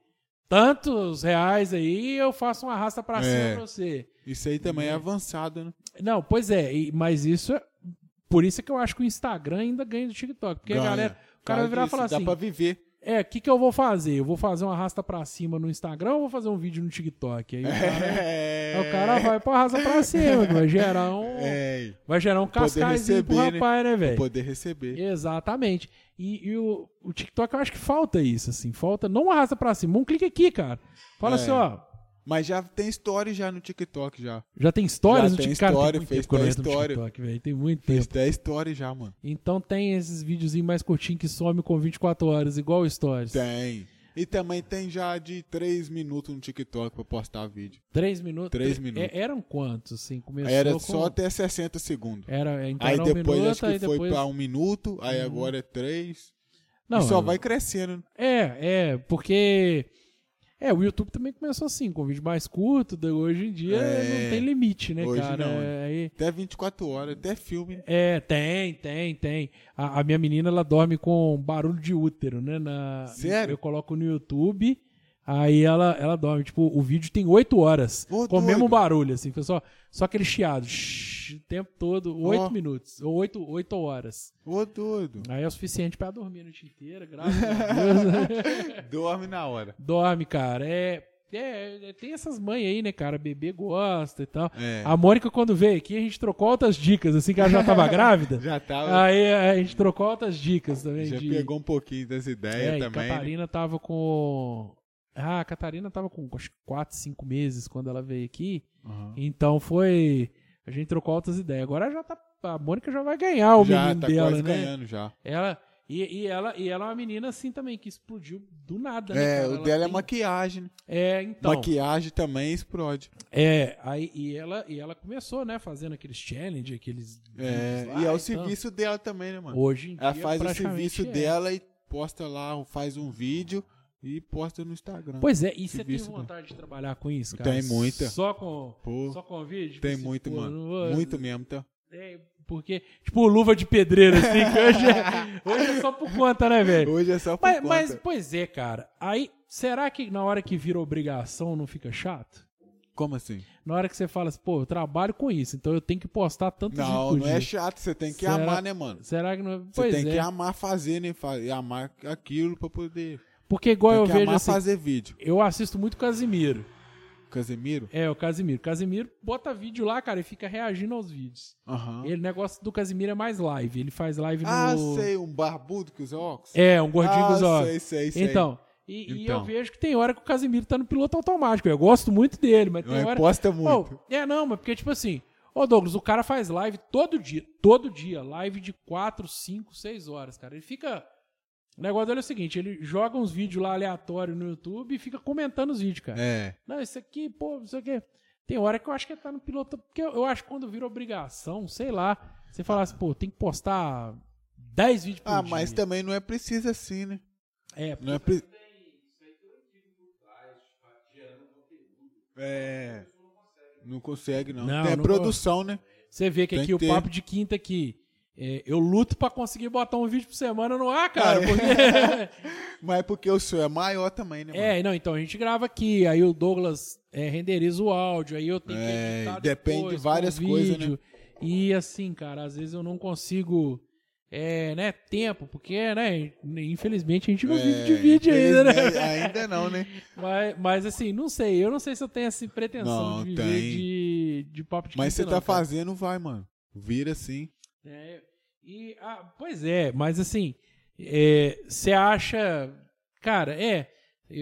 tantos reais aí eu faço um arrasta pra cima É. pra você. Isso aí também é avançado, né? Não, pois é, e- mas isso é. Por isso é que eu acho que o Instagram ainda ganha do TikTok. Porque a Ganha. galera. O cara vai virar e disso, falar Dá assim: pra viver. É, o que, que eu vou fazer? Eu vou fazer um arrasta pra cima no Instagram ou vou fazer um vídeo no TikTok? Aí o cara, É. aí o cara vai pro arrasta pra cima, que vai gerar um. É, Vai gerar um cascaizinho pro receber, né? rapaz, né, pra velho? poder receber. Exatamente. E, e o, o TikTok eu acho que falta isso, assim. Falta. Não arrasta pra cima, um clique aqui, cara. Fala É. assim, ó. Mas já tem story já no TikTok já. Já tem Já no tem TikTok? Cara, história, tem muito fez tempo que eu não até entro no história. TikTok, velho. Tem muito Fez tempo. 10 story já, mano. Então tem esses videozinhos mais curtinhos que some com 24 horas, igual Stories. Tem. E também tem já de 3 minutos no TikTok pra postar vídeo. Três minutos. Três tre- minutos. é- eram quantos, assim? Começou era com... só até 60 segundos. Era, então aí era um depois minuto, acho que foi depois... pra um minuto, aí agora é 3. Não, e só eu- vai crescendo. É, é, porque... É, o YouTube também começou assim, com vídeo mais curto, hoje em dia É. não tem limite, né, Hoje cara? não. É, aí- Até 24 horas, até filme. É, tem, tem, tem. A, a minha menina, ela dorme com barulho de útero, né? Na, Sério? Eu coloco no YouTube, aí ela, ela dorme. Tipo, o vídeo tem 8 horas, Ô, com o mesmo barulho, assim. Só, só aquele chiado, shhh, o tempo todo, 8 Ó. minutos, ou 8, 8 horas. Ô, doido. Aí é o suficiente pra dormir a noite inteira, graças a Deus. Dorme na hora. Dorme, cara. É, é, é, tem essas mães aí, né, cara? Bebê gosta e tal. É. A Mônica, quando veio aqui, a gente trocou altas dicas, assim, que ela já tava grávida. Já tava. Aí a gente trocou altas dicas também. já de... pegou um pouquinho das é, ideias e também. né? Catarina tava com. Ah, a Catarina tava com acho que 4, 5 meses quando ela veio aqui. Aham. Então foi. A gente trocou altas ideias. Agora já tá. A Mônica já vai ganhar o já menino tá dela, quase né? ganhando já. Ela. E, e ela, e ela é uma menina assim também, que explodiu do nada, né? É, cara? o Ela dela é tem- maquiagem. né? É, então. Maquiagem também explode. É, aí e ela, e ela começou, né, fazendo aqueles challenge, aqueles. É, lá e é o tal. serviço dela também, né, mano? Hoje em dia. Ela faz o serviço é. dela e posta lá, faz um vídeo e posta no Instagram. Pois é, e você tem vontade de trabalhar com isso, cara? Tem muita. Só com, Pô, só com vídeo? tem muito, pô, mano. vou- Muito mesmo, tá? É, porque, tipo, luva de pedreiro, assim, que hoje é, hoje é só por conta, né, velho? Hoje é só por Mas, conta. mas, pois é, cara. Aí, será que na hora que vira obrigação não fica chato? Como assim? Na hora que você fala assim, pô, eu trabalho com isso, então eu tenho que postar tanto vídeo Não, não é dia. chato. Você tem que Será- amar, né, mano? Será que não... Você Pois tem é. que amar fazer, né? E amar aquilo pra poder. Porque igual tem eu que vejo amar assim, fazer vídeo. eu assisto muito Casimiro. Casemiro? É, o Casimiro. Casimiro bota vídeo lá, cara, e fica reagindo aos vídeos. Aham. Ele, o negócio do Casimiro é mais live. Ele faz live no. Ah, sei, um barbudo que usa óculos? É, um gordinho ah, com os olhos. sei, sei, sei. Então, e, e Então. eu vejo que tem hora que o Casimiro tá no piloto automático. Eu gosto muito dele, mas tem Não hora. posta muito. Ô, é, não, mas porque, tipo assim, ô Douglas, o cara faz live todo dia. Todo dia. Live de 4, 5, 6 horas, cara. Ele fica. O negócio dele é o seguinte: ele joga uns vídeos lá aleatórios no YouTube e fica comentando os vídeos, cara. É. Não, isso aqui, pô, isso aqui. Tem hora que eu acho que ele tá no piloto. Porque eu, eu acho que quando vira obrigação, sei lá, você fala assim, pô, tem que postar 10 vídeos por Ah, dia. mas também não é preciso assim, né? É, Não é pre... É. Não consegue, não. Não, Tem não produção, né? você vê que Tem aqui que o ter. papo de quinta aqui. É, eu luto pra conseguir botar um vídeo por semana no ar, cara. Ah, é. Porque... Mas é porque o seu é maior também, né, mano? é, não, então a gente grava aqui, aí o Douglas é, renderiza o áudio, aí eu tenho que É, editar depende depois de várias coisas, né? E assim, cara, às vezes eu não consigo é, né, tempo, porque, né, infelizmente a gente não É, vive de vídeo ainda, né? Ainda não, né? Mas, mas assim, não sei, eu não sei se eu tenho essa pretensão Não, de viver tem. de, de papo de Mas você tá cara. fazendo, vai, mano. Vira assim. É, e, ah, pois é, mas assim, é, você acha. Cara, é.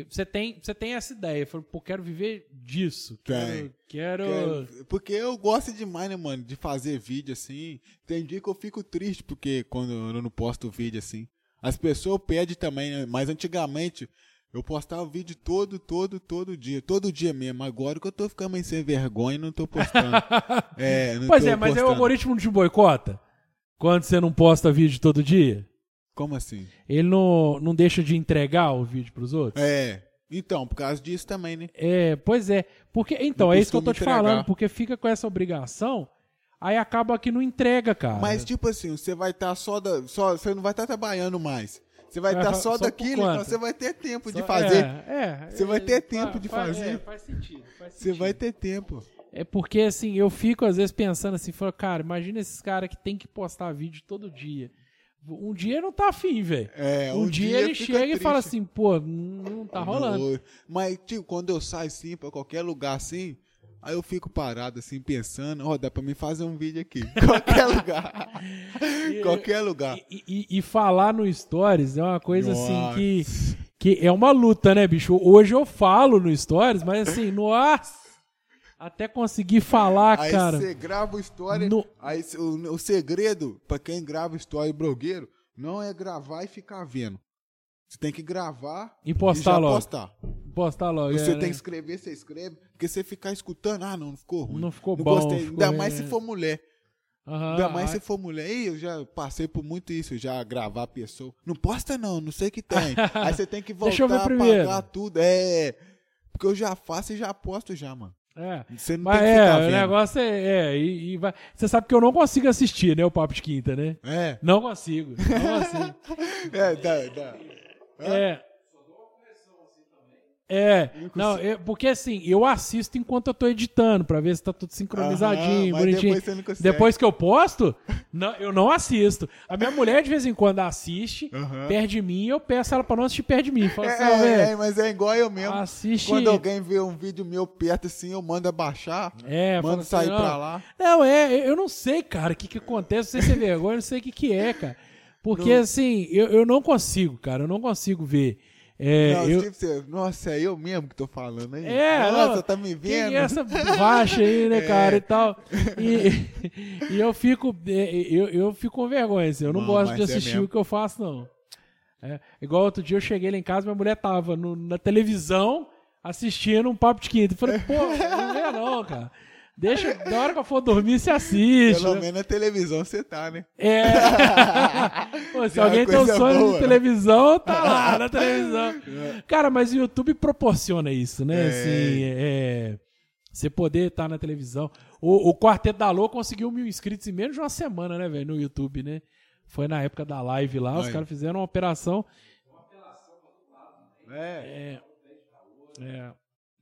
Você tem, você tem essa ideia. Falou, pô, quero viver disso. Quero. Quero... Quero- Porque eu gosto demais, né, mano, de fazer vídeo assim. Tem dia que eu fico triste porque quando eu não posto vídeo assim. As pessoas pedem também, né? Mas antigamente eu postava vídeo todo, todo, todo dia. Todo dia mesmo. Agora que eu tô ficando meio sem vergonha, não tô postando. é, não Pois é, mas é o postando. algoritmo te boicota? Quando você não posta vídeo todo dia? Como assim? Ele não, não deixa de entregar o vídeo pros outros? É. Então, por causa disso também, né? É, pois é. Porque, então, Não é isso que eu tô te entregar. falando, porque fica com essa obrigação, aí acaba que não entrega, cara. Mas, tipo assim, você vai estar só da. Só, você não vai estar trabalhando mais. Você vai estar fa- só, só daquilo, então você vai ter tempo de Só- fazer. É, é, Você vai é, ter tempo de fa- fazer. é, faz sentido. faz Você sentido. vai ter tempo. É porque, assim, eu fico às vezes pensando assim, falo, cara, imagina esses caras que tem que postar vídeo todo dia. Um dia não tá afim, velho. É, um, dia, ele fica chega e fala triste. assim, pô, não tá rolando. Não, Mas, tipo, quando eu saio assim, pra qualquer lugar assim, aí eu fico parado assim, pensando, ó, dá pra mim fazer um vídeo aqui. qualquer lugar. qualquer lugar. E, e- e falar no Stories é uma coisa assim Nossa. que, que é uma luta, né, bicho? Hoje eu falo no Stories, mas assim, nossa, até conseguir falar, Aí cara. você grava história. No- Aí o, o segredo, pra quem grava história blogueiro, não é gravar e ficar vendo. Você tem que gravar E postar já logo. postar. Postar logo. Você é, tem né? que escrever, você escreve. Porque você ficar escutando, ah, não, não ficou ruim. Não ficou não bom, gostei. ficou Ainda mais se for mulher. Aham, Ainda mais aí- se for mulher. Ih, eu já passei por muito isso, já gravar a pessoa. Não posta não, não sei o que tem. Aí você tem que voltar Deixa eu ver a primeiro. apagar tudo. É. Porque eu já faço e já posto já, mano. É. Você não Mas tem que é, ficar o vendo. negócio é. é, e, e vai- Você sabe que eu não consigo assistir, né? O Papo de Quinta, né? É. Não consigo. Não consigo. É, dá, dá. É. É, não, é, porque assim, eu assisto enquanto eu tô editando, pra ver se tá tudo sincronizadinho, Aham, bonitinho. depois você não consegue. Depois que eu posto, não, eu não assisto. A minha mulher de vez em quando assiste, Aham. perto de mim, e eu peço ela pra não assistir perto de mim. Fala É, assim, é, é, mas é igual eu mesmo. assiste. Quando alguém vê um vídeo meu perto assim, eu mando abaixar, É, mando assim, sair não. pra lá. Não, é, eu não sei, cara, o que que acontece, não sei se é vergonha, eu não sei o que que é, cara. Porque, assim, eu, eu não consigo, cara, eu não consigo ver. É, Não, eu, tipo, você, nossa, é eu mesmo que tô falando aí. É, nossa, não, tá me Quem vendo? é essa borracha aí, né, É. cara, e tal. E, e eu fico é, eu, eu fico com vergonha, assim, eu não, Não, gosto de é assistir mesmo. o que eu faço, não. É, igual outro dia eu cheguei lá em casa, minha mulher tava no- na televisão assistindo um papo de quinta. Eu falei, pô, não vê não, cara. Deixa, da hora que eu for dormir, você assiste. Pelo né? menos na televisão você tá, né? É. Pô, se é alguém tem um sonho boa, de né? televisão, tá lá na televisão. Cara, mas o YouTube proporciona isso, né? É. Assim, é. Você poder estar na televisão. O, o Quarteto da Lua conseguiu mil inscritos em menos de uma semana, né, velho, no YouTube, né? Foi na época da live lá, os Aí. caras fizeram uma operação. É. É, é,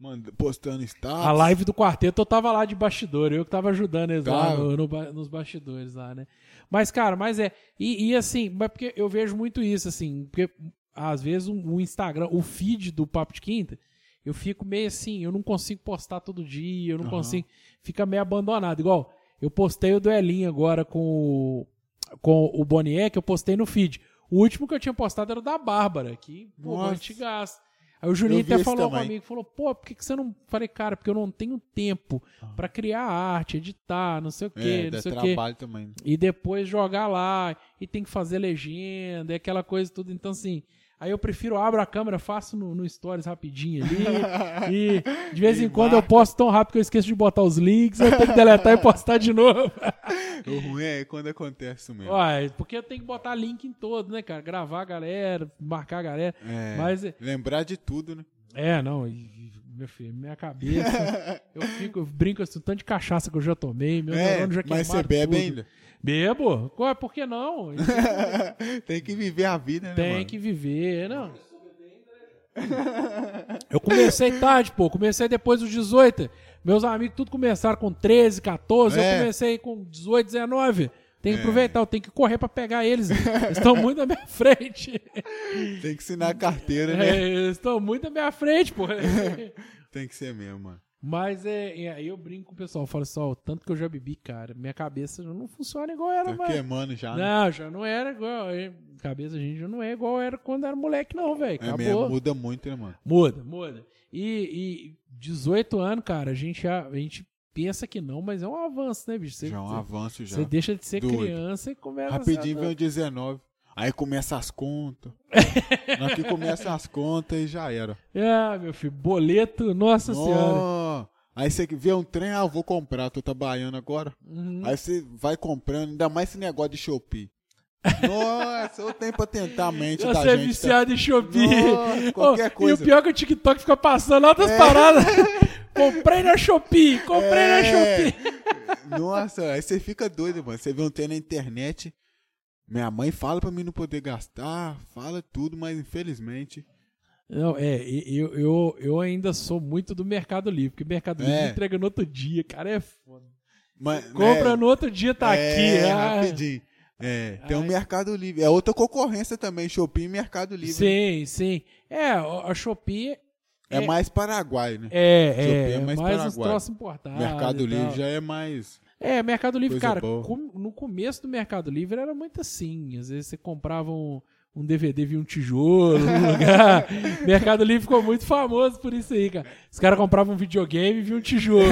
Manda, postando status. a live do quarteto eu tava lá de bastidor, eu que tava ajudando eles lá no- no nos bastidores lá, né? Mas, cara, mas é. E, e assim, mas porque eu vejo muito isso, assim, porque às vezes o, o Instagram, o feed do Papo de Quinta, eu fico meio assim, eu não consigo postar todo dia, eu não Aham. consigo. Fica meio abandonado. Igual, eu postei o duelinho agora com o, com o Bonier, que eu postei no feed. O último que eu tinha postado era o da Bárbara, que, pô, antigaço. Aí o Juninho até falou também. comigo, falou, pô, por que, que você não. Falei, cara, porque eu não tenho tempo pra criar arte, editar, não sei o quê, É, não sei o quê. trabalho também. E depois jogar lá, e tem que fazer legenda, e aquela coisa tudo. Então, assim, aí eu prefiro abro a câmera, faço no, no Stories rapidinho ali. e de vez em quando eu posto tão rápido que eu esqueço de botar os links, eu tenho que deletar e postar de novo. O ruim é quando acontece mesmo. Uai, porque eu tenho que botar link em todo, né, cara? Gravar a galera, marcar a galera. É, Mas Lembrar de tudo, né? É, não, e- meu filho, minha cabeça. eu fico, eu brinco assim, tanto de cachaça que eu já tomei, meu É, já mas você bebe tudo. ainda? Bebo? Qual- Por que não? Tem que viver a vida, né, Tem mano? que viver, não. Eu comecei tarde, pô. Comecei depois dos 18. Meus amigos tudo começaram com 13, 14. É. Eu comecei com 18, 19. Tem que É. aproveitar, eu tenho que correr pra pegar eles. Eles estão muito na minha frente. Tem que ensinar a carteira, né? É, eles estão muito na minha frente, pô. Tem que ser mesmo, mano. Mas é, é, aí eu brinco com o pessoal, falo assim, ó, o tanto que eu já bebi, cara, minha cabeça já não funciona igual era, Tá queimando já. né? Não, já não era igual. é, Cabeça, a gente já não é igual era quando era moleque, não, velho. É mesmo, muda muito, né, mano? Muda, muda. E, e 18 anos, cara, a gente, já, a gente pensa que não, mas é um avanço, né, bicho? Você, já é um você- avanço já. você deixa de ser Doido. criança e começa Rapidinho a... vem o 19. Aí começa as contas. Na que começa as contas e já era. Ah, meu filho, boleto, nossa senhora. Aí você vê um trem, ah, vou comprar, tô trabalhando agora. Uhum. Aí você vai comprando, ainda mais esse negócio de Shopee. Nossa, eu tenho pra tentar a mente da Você é gente. tá? viciado em Shopee. Nossa, qualquer Ô, coisa. E o pior é que o TikTok fica passando outras paradas. comprei na Shopee, comprei na É. Shopee. Nossa, aí você fica doido, mano. Você vê um trem na internet. Minha mãe fala pra mim não poder gastar, fala tudo, mas infelizmente. Não, é, eu, eu, eu ainda sou muito do Mercado Livre, porque Mercado Livre É. entrega no outro dia, cara, é foda. Mas, Compra né, no outro dia, tá é, aqui. ah. rapidinho. É, tem o Ai. Mercado Livre. É outra concorrência também, Shopee e Mercado Livre. Sim, sim. É, a Shopee É, mais Paraguai, né? é, Shopee é, é mais, mais Paraguai. troços importados. Mercado Livre já é mais. É, Mercado Livre, Coisa cara, com- no começo do Mercado Livre era muito assim. Às vezes você comprava um, um DVD, via um tijolo no lugar. Mercado Livre ficou muito famoso por isso aí, cara. Os caras compravam um videogame e via um tijolo.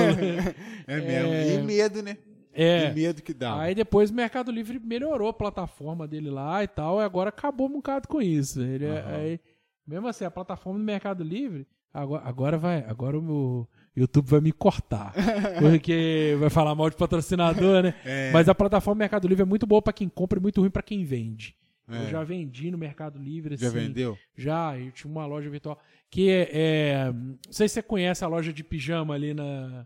É mesmo. É. E medo, né? É. E medo que dá. Aí depois o Mercado Livre melhorou a plataforma dele lá e tal, e agora acabou um bocado com isso. Ele é- Aham. aí- mesmo assim, a plataforma do Mercado Livre, agora, agora vai, agora o meu YouTube vai me cortar. porque vai falar mal de patrocinador, né? É. Mas a plataforma do Mercado Livre é muito boa pra quem compra e muito ruim pra quem vende. É. Eu já vendi no Mercado Livre, Já assim, vendeu? Já, eu tinha uma loja virtual. Que é, é- Não sei se você conhece a loja de pijama ali na.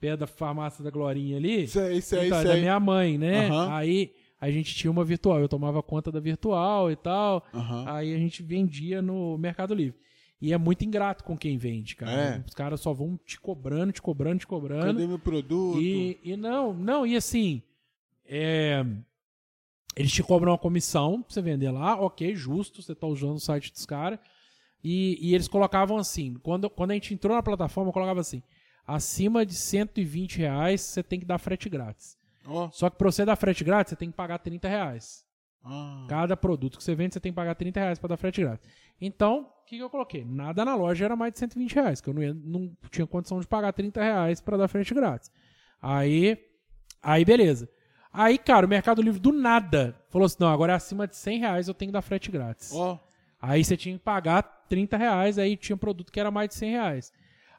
Perto da farmácia da Glorinha ali. Isso aí, isso aí, Então, é isso da minha mãe, né? Aham. Aí a gente tinha uma virtual, eu tomava conta da virtual e tal. Aham. Aí a gente vendia no Mercado Livre. E é muito ingrato com quem vende, cara. É. Os caras só vão te cobrando, te cobrando, te cobrando. Cadê meu produto? E, e não, não, e assim, é, eles te cobram uma comissão pra você vender lá, ok, justo, você tá usando o site dos caras. E, e eles colocavam assim, quando, quando a gente entrou na plataforma, colocava assim, acima de 120 reais você tem que dar frete grátis. Ó. Só que pra você dar frete grátis, você tem que pagar 30 reais. Ah. Cada produto que você vende, você tem que pagar 30 reais pra dar frete grátis. Então, o que, que eu coloquei? Nada na loja era mais de 120 reais, que eu não, ia- não tinha condição de pagar 30 reais pra dar frete grátis. Aí, aí beleza. Aí, cara, o Mercado Livre do nada falou assim: não, agora é acima de 100 reais eu tenho que dar frete grátis. Ó. Aí você tinha que pagar 30 reais, aí tinha um produto que era mais de 100 reais.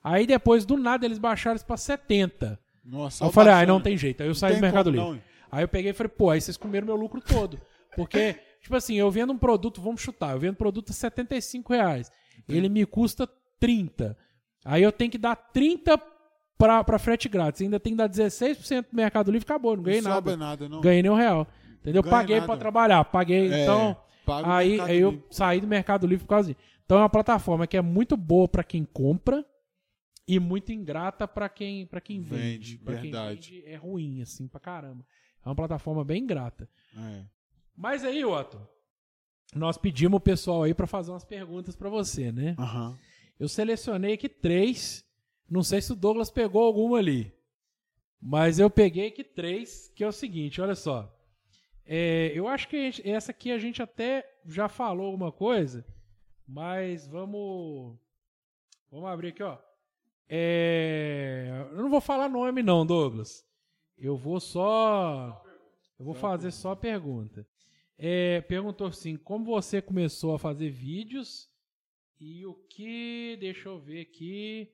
Aí depois, do nada, eles baixaram isso pra 70. Nossa, Aí eu falei, ah, não tem jeito. Aí eu saí do Mercado Livre. não. Aí eu peguei e falei, pô, aí vocês comeram meu lucro todo. Porque, tipo assim, eu vendo um produto, vamos chutar, eu vendo um produto a 75 reais. Ele me custa 30. Aí eu tenho que dar 30 pra, pra frete grátis. Ainda tem que dar 16% do Mercado Livre, acabou, não ganhei não nada. nada, não. Ganhei nem um real. Entendeu? Ganha Paguei pra trabalhar, paguei. É, então, aí, aí eu saí do Mercado Livre por causa disso. Então é uma plataforma que é muito boa pra quem compra e muito ingrata pra quem, pra quem vende. Vende, Pra quem verdade. vende é ruim, assim, pra caramba. É uma plataforma bem ingrata. É. Mas aí, Otto, nós pedimos o pessoal aí pra fazer umas perguntas pra você, né? Aham. Eu selecionei aqui três. Não sei se o Douglas pegou alguma ali. Mas eu peguei aqui três, que é o seguinte, olha só. É, eu acho que essa aqui a gente até já falou alguma coisa, mas vamos. Vamos abrir aqui, ó. É, eu não vou falar nome, não, Douglas. Eu vou só. Eu vou fazer só a pergunta. É, perguntou assim: como você começou a fazer vídeos e o que. Deixa eu ver aqui.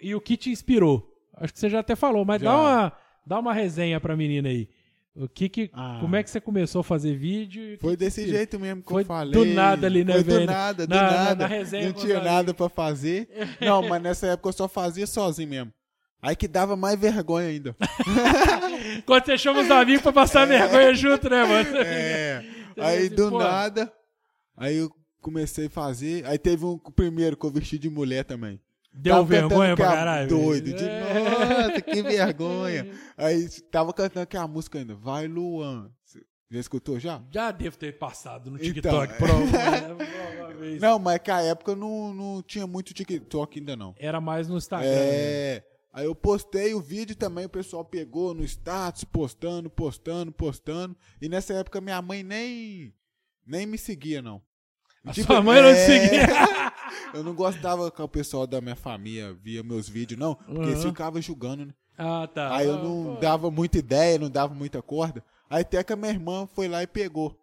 E o que te inspirou? Acho que você já até falou, mas Já. dá uma, dá uma resenha pra menina aí. O que que, Ah. Como é que você começou a fazer vídeo? que Foi que desse inspirou? jeito mesmo que Foi eu falei. do nada ali, né, Foi velho? do nada, do Na- na- nada. na resenha Não tinha nada pra fazer. Não, mas nessa época eu só fazia sozinho mesmo. Aí que dava mais vergonha ainda. Quando você chama os amigos pra passar vergonha junto, né, mano? É. Você Aí do pô. nada, aí eu comecei a fazer. Aí teve um primeiro que eu vesti de mulher também. Deu Tava vergonha pra a- caralho. Doido, de É. nossa, que vergonha. Aí tava cantando que a música ainda, vai Luan. Já escutou já? Já devo ter passado no Então, TikTok, é. provavelmente. provavelmente. Não, mas que a época não, não tinha muito TikTok ainda não. Era mais no Instagram. né? É. Aí eu postei o vídeo também, o pessoal pegou no status, postando, postando, postando. E nessa época minha mãe nem, nem me seguia, não. A sua mãe não te seguia? eu não gostava que o pessoal da minha família via meus vídeos, não. Porque eles Uhum. ficavam julgando, né? Ah, tá. Aí eu Ah, não pô. dava muita ideia, não dava muita corda. Aí até que a minha irmã foi lá e pegou.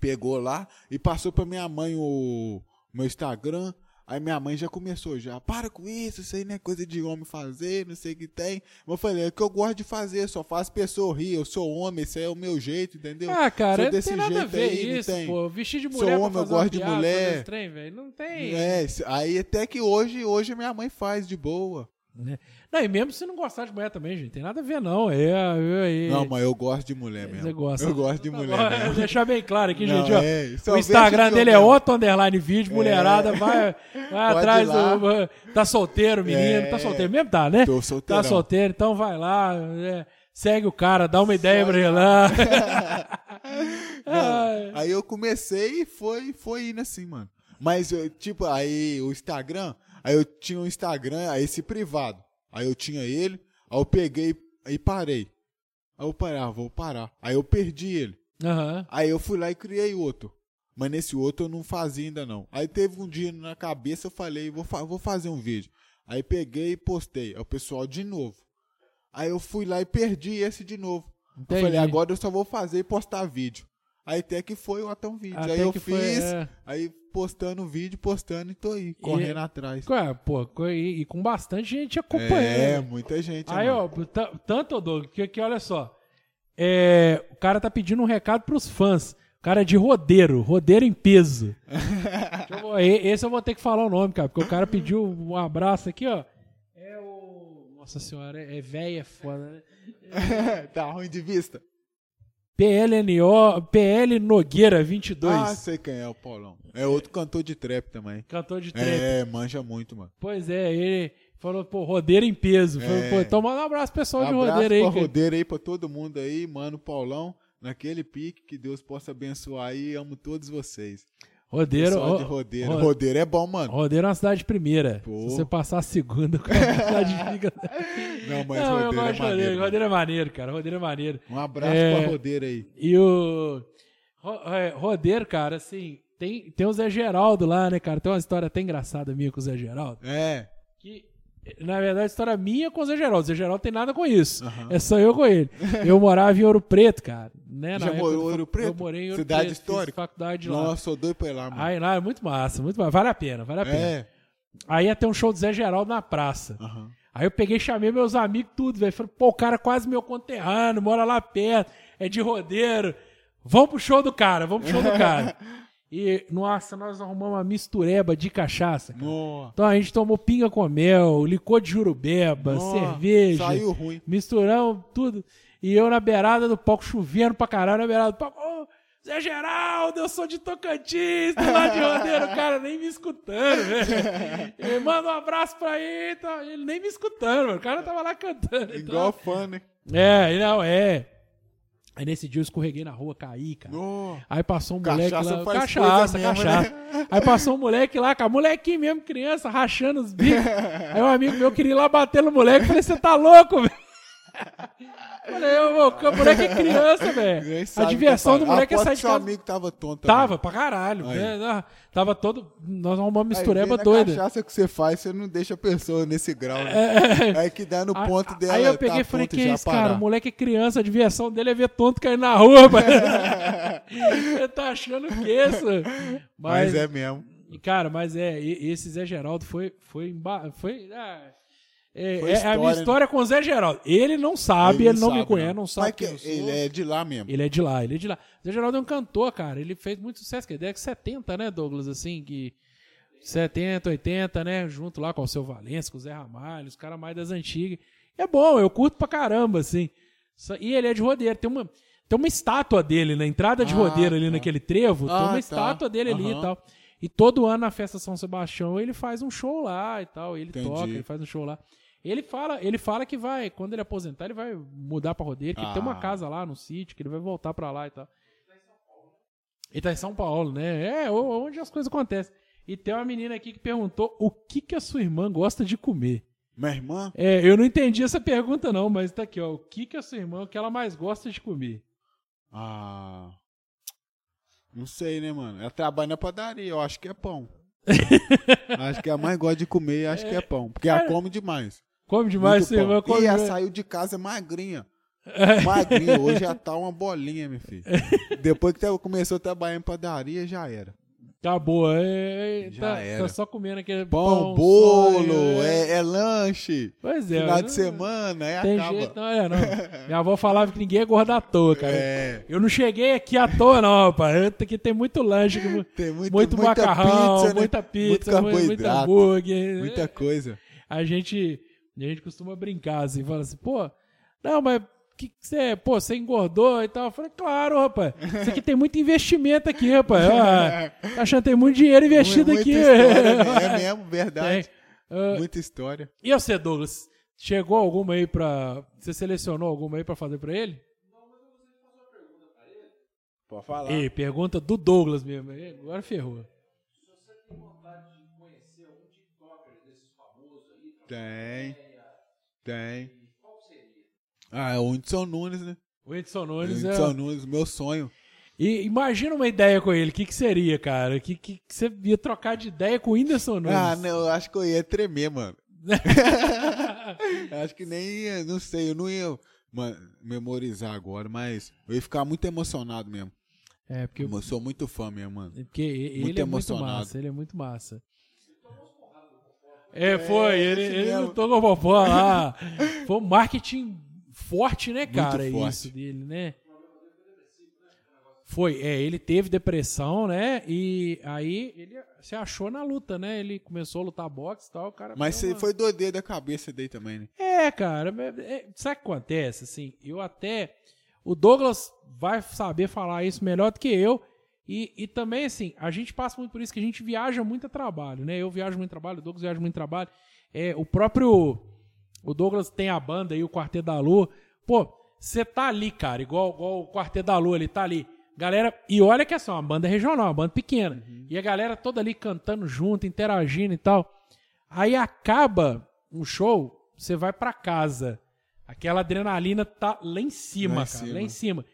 Pegou lá e passou pra minha mãe o meu Instagram. Aí minha mãe já começou já, para com isso, isso aí não é coisa de homem fazer, não sei o que tem. Mas eu falei, é que eu gosto de fazer, só faço pessoa rir, eu sou homem, esse aí é o meu jeito, entendeu? Ah, cara, Sou não desse tem nada a jeito ver aí, não isso, pô. Vestir de Sou mulher homem, pra eu gosto de piada, mulher. trem. Não tem. É, aí até que hoje, hoje minha mãe faz de boa. Né? Não, e mesmo se não gostar de mulher também, gente, tem nada a ver, não. É, é, é, Não, mas eu gosto de mulher mesmo. Você gosta. Eu gosto de mulher Ó, mesmo. deixar bem claro aqui, Não, gente, ó. é, o Instagram dele é. Otto Underline Vídeo, mulherada, vai, vai atrás do. Tá solteiro, menino. É. Tá solteiro mesmo? Tá, né? Tô solteirão. Tá solteiro, então vai lá. é, segue o cara, dá uma ideia pra ele lá. Ai. Aí eu comecei e foi, foi indo assim, mano. Mas, tipo, aí o Instagram, aí eu tinha um Instagram, aí esse privado. Aí eu tinha ele, aí eu peguei e parei. Aí eu parei, ah, vou parar. Aí eu perdi ele. Aham. Aí eu fui lá e criei outro. Mas nesse outro eu não fazia ainda não. Aí teve um dia na cabeça, eu falei, vou, fa- vou fazer um vídeo. Aí peguei e postei. Aí o pessoal de novo. Aí eu fui lá e perdi esse de novo. Entendi. Eu falei, agora eu só vou fazer e postar vídeo. Aí até que foi o Atão Vídeo. Até aí eu fiz, foi, é. aí postando vídeo, postando e tô aí, correndo atrás. Ué, pô, e, e com bastante gente acompanhando. É, muita gente. Aí, mano. ó, tanto, Doug, que, que olha só. É, o cara tá pedindo um recado pros fãs. O cara é de rodeiro, rodeiro em peso. Eu- e- esse eu vou ter que falar o nome, cara, porque o cara pediu um abraço aqui, ó. É o. Nossa senhora, é, é véia foda, né? tá ruim de vista? PLNO, PL Nogueira 22. Ah, sei quem é o Paulão. É outro cantor de trap também. Cantor de trap. É, manja muito, mano. Pois é, ele falou, pô, rodeiro em peso. Falou, É. pô, então manda um abraço pessoal de Abraço rodeiro aí. pra que- rodeiro aí, pra todo mundo aí, mano, Paulão. Naquele pique, que Deus possa abençoar aí. Amo todos vocês. Rodeiro, de rodeiro. ro- Rodeiro é bom, mano. Rodeiro é uma cidade de primeira. Pô. Se você passar a segunda, a cidade fica. Não, mas Não, rodeiro é maneiro. rodeiro. Rodeiro é maneiro, cara. Rodeiro é maneiro. Um abraço É. pra rodeiro aí. E o. É, Rodeiro, cara, assim. Tem, tem o Zé Geraldo lá, né, cara? Tem uma história até engraçada minha com o Zé Geraldo. É. Que, na verdade, a história minha com o Zé Geraldo. O Zé Geraldo tem nada com isso. Aham. É só eu com ele. Eu morava em Ouro Preto, cara. Né, na Já morou em Ouro Preto? Eu morei em Ouro Cidade Preto. histórica? faculdade lá. Nossa, sou doido pra ir lá, mano. Aí lá é muito massa, muito massa. Vale a pena, vale a pena. é. Aí ia ter um show do Zé Geraldo na praça. Aham. Aí eu peguei, chamei meus amigos, tudo, velho. Falei, pô, o cara é quase meu conterrâneo, mora lá perto, é de rodeiro. Vamos pro show do cara, vamos pro show do cara. E, nossa, nós arrumamos uma mistureba de cachaça. Então a gente tomou pinga com mel, licor de jurubeba, cerveja. Saiu ruim. Misturamos tudo. E eu na beirada do palco, chovendo pra caralho, na beirada do palco. Ô, Zé Geraldo, eu sou de Tocantins, do lado de rodeiro, o cara nem me escutando, velho. Ele manda um abraço pra ele, tá? ele nem me escutando, mano. o cara tava lá cantando. então- Igual fã, né? É, não, é. Aí nesse dia eu escorreguei na rua, caí, cara. Nossa. Aí passou um moleque lá. Cachaça, mesmo, cachaça. Aí passou um moleque lá, cara. Molequinho mesmo, criança, rachando os bicos. Aí um amigo meu queria ir lá bater no moleque. Falei, você tá louco, velho? Falei, ô, o moleque é criança, velho. A diversão tá do moleque é sair de seu casa. amigo tava tonto também. Tava pra caralho. Aí. né? Ah, Tava todo. Nós uma Aí, mistureba vendo a doida. cachaça que você faz, você não deixa a pessoa nesse grau. Né? É, Aí que dá no ponto dela. Aí eu tá peguei e a falei, que já isso, cara? parar. O moleque é criança, a diversão dele é ver tonto cair na rua. Ele tá achando que isso? Mas é mesmo. Cara, mas é, esse Zé Geraldo foi. Foi. emba- foi ah, é, é a minha história, com o Zé Geraldo. Ele não sabe, ele, não, me conhece, não sabe Mas que. Ele é de lá mesmo. Ele é de lá, ele é de lá. Zé Geraldo é um cantor, cara. Ele fez muito sucesso, que é década de 70, né, Douglas? Assim, que. 70, 80, né? Junto lá com o seu Valença, com o Zé Ramalho, os caras mais das antigas. É bom, eu curto pra caramba, assim. E ele é de rodeiro. Tem uma, tem uma estátua dele na entrada de Ah, rodeiro ali tá. naquele trevo. tem Ah, uma tá. estátua dele ali e tal. E todo ano na festa São Sebastião ele faz um show lá e tal. Ele Entendi. toca, ele faz um show lá. Ele fala, ele fala que vai, quando ele aposentar, ele vai mudar pra rodeio, que ele tem uma Ah. casa lá no sítio, que ele vai voltar pra lá e tal. Ele tá em São Paulo, né? É, o- onde as coisas acontecem. E tem uma menina aqui que perguntou o que, que a sua irmã gosta de comer. Minha irmã? É, eu não entendi essa pergunta não, mas tá aqui, ó. O que, que a sua irmã, o que ela mais gosta de comer? Ah. Não sei, né, mano? Ela trabalha na padaria, eu acho que é pão. acho que a mais gosta de comer, acho que é pão. Porque ela É. come demais. Come demais, Muito sua irmã pão. come E ela saiu de casa magrinha. Magrinha, hoje já tá uma bolinha, meu filho. Depois que ela começou a trabalhar em padaria, já era. Acabou, é, é, Já tá, era. tá só comendo aquele Pão, pão, bolo, sonho, é, é lanche. Pois é. Final não- de semana, aí Tem acaba. jeito, não é, não. Minha avó falava que ninguém é gordo à toa, cara. É. Eu não cheguei aqui à toa, não, rapaz. Eu- Aqui tem muito lanche, Tem muito, muito macarrão, pizza, né? muita pizza, muito mu- muito hambúrguer. muita coisa. A gente, a gente costuma brincar assim, fala assim, pô, não, mas que você, pô, você engordou e tal. Eu falei, claro, rapaz. Isso aqui tem muito investimento aqui, rapaz. Tá achando que tem muito dinheiro investido Muita aqui. história? É mesmo, verdade. Ah, Muita história. e você, Douglas? Chegou alguma aí pra. Você selecionou alguma aí pra fazer pra ele? Pode falar. Ei, pergunta do Douglas mesmo. Ei, Agora ferrou. Tem. Tem. Ah, é o Whindersson Nunes, né? O O Nunes é. Whindersson Nunes, meu sonho. E imagina uma ideia com ele. O que, que seria, cara? O que, que, que você ia trocar de ideia com o Whindersson Nunes? Ah, não, eu acho que eu ia tremer, mano. acho que nem ia, não sei, eu não ia memorizar agora, mas eu ia ficar muito emocionado mesmo. É, porque, Eu sou muito fã mesmo, mano. porque ele Muito é emocionado. muito massa. Ele é muito massa. É, foi. ele esse ele lutou com o Popó lá. Foi um marketing forte, né, cara? forte. Isso dele, né? Foi, é, ele teve depressão, né? E aí ele se achou na luta, né? Ele começou a lutar boxe e tal, o cara. Mas você uma- foi doideira da cabeça daí também, né? É, cara, é- é- sabe o que acontece? Assim, eu até. O Douglas vai saber falar isso melhor do que eu. E, e também, assim, a gente passa muito por isso que a gente viaja muito a trabalho, né? Eu viajo muito a trabalho, o Douglas viaja muito a trabalho. É, o próprio. O Douglas tem a banda aí, o Quarteto da Lua. Pô, você tá ali, cara, igual, igual o Quarteto da Lua, ele tá ali. Galera, e olha que é só uma banda regional, uma banda pequena. E a galera toda ali cantando junto, interagindo e tal. Aí acaba um show, você vai pra casa. Aquela adrenalina tá lá em cima, Lá em cara, cima. lá em cima.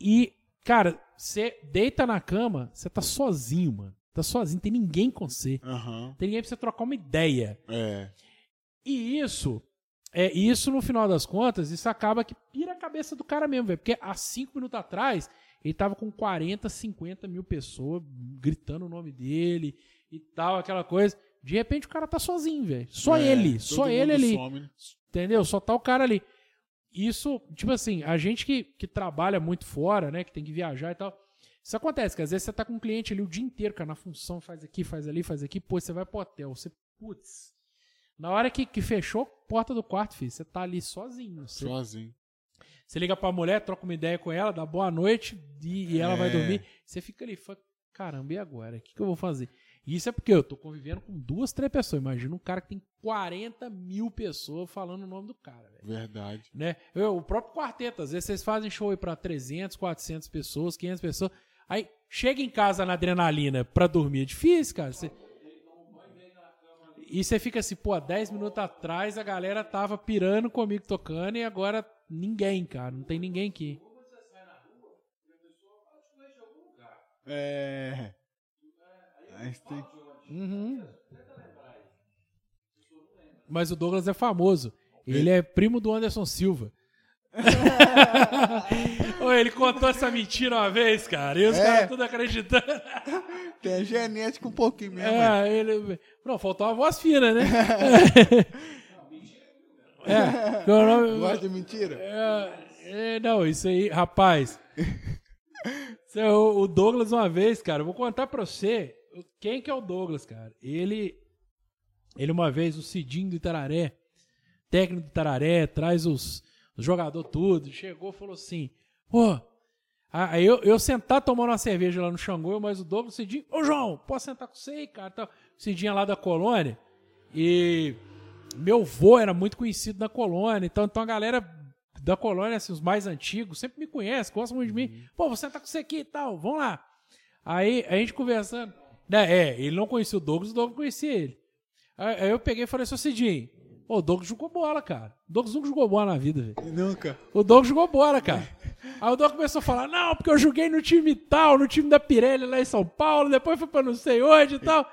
E, cara, você deita na cama, você tá sozinho, mano. Tá sozinho, tem ninguém com você. Não tem ninguém pra você trocar uma ideia. É. E isso, é isso no final das contas, isso acaba que pira a cabeça do cara mesmo, velho. Porque há cinco minutos atrás, ele tava com 40, 50 mil pessoas gritando o nome dele e tal, aquela coisa. De repente o cara tá sozinho, velho. Só É, ele, só ele ali. some, né? Entendeu? Só tá o cara ali. Isso, tipo assim, a gente que, que trabalha muito fora, né? Que tem que viajar e tal. Isso acontece, que às vezes você tá com um cliente ali o dia inteiro, cara, na função, faz aqui, faz ali, faz aqui, pô, você vai pro hotel, você, putz. Na hora que, que fechou a porta do quarto, filho, você tá ali sozinho. Você, Sozinho. você liga pra mulher, troca uma ideia com ela, dá boa noite e, e ela vai É. dormir. Você fica ali, fala, caramba, e agora? O que, que eu vou fazer? Isso é porque eu tô convivendo com duas, três pessoas. Imagina um cara que tem 40 mil pessoas falando o nome do cara, velho Verdade. né? Eu, o próprio quarteto, às vezes vocês fazem show aí pra 300, 400 pessoas, 500 pessoas. Aí chega em casa na adrenalina pra dormir, é difícil, cara. Você- E você fica assim, pô, 10 minutos atrás a galera tava pirando comigo tocando e agora ninguém, cara. Não tem ninguém aqui. É. Tem- Uhum. Mas o Douglas é famoso. Ele é primo do Anderson Silva. Ô, ele contou essa mentira uma vez, cara. E os É. caras tudo acreditando. Tem a genética um pouquinho mesmo. né? É, ele. Não, faltou uma voz fina, né? é, meu nome. Gosta de mentira? É, é, não, isso aí, rapaz. É o o Douglas, uma vez, cara, eu vou contar pra você quem que é o Douglas, cara. Ele, ele uma vez, o Cidinho do Itararé, técnico do Itararé, traz os, os jogadores tudo, chegou e falou assim, pô, Ah, Aí eu, eu sentar tomando uma cerveja lá no Xangô, eu mais o Douglas, o Cidinho, ô João, posso sentar com você aí, cara? Tal. O Cidinho é lá da colônia. E meu vô era muito conhecido na colônia, então, então a galera da colônia, assim, os mais antigos, sempre me conhece, gostam muito de mim. Pô, vou sentar com você aqui e tal, vamos lá. Aí a gente conversando. Né, é, ele não conhecia o Douglas, o Douglas conhecia ele. Aí, eu peguei e falei, seu Cidinho, o Douglas jogou bola, cara. O Douglas nunca jogou bola na vida, velho. Nunca. O Douglas jogou bola, cara. Aí o Douglas começou a falar, não, porque eu joguei no time tal, no time da Pirelli lá em São Paulo, depois fui pra não sei onde e tal.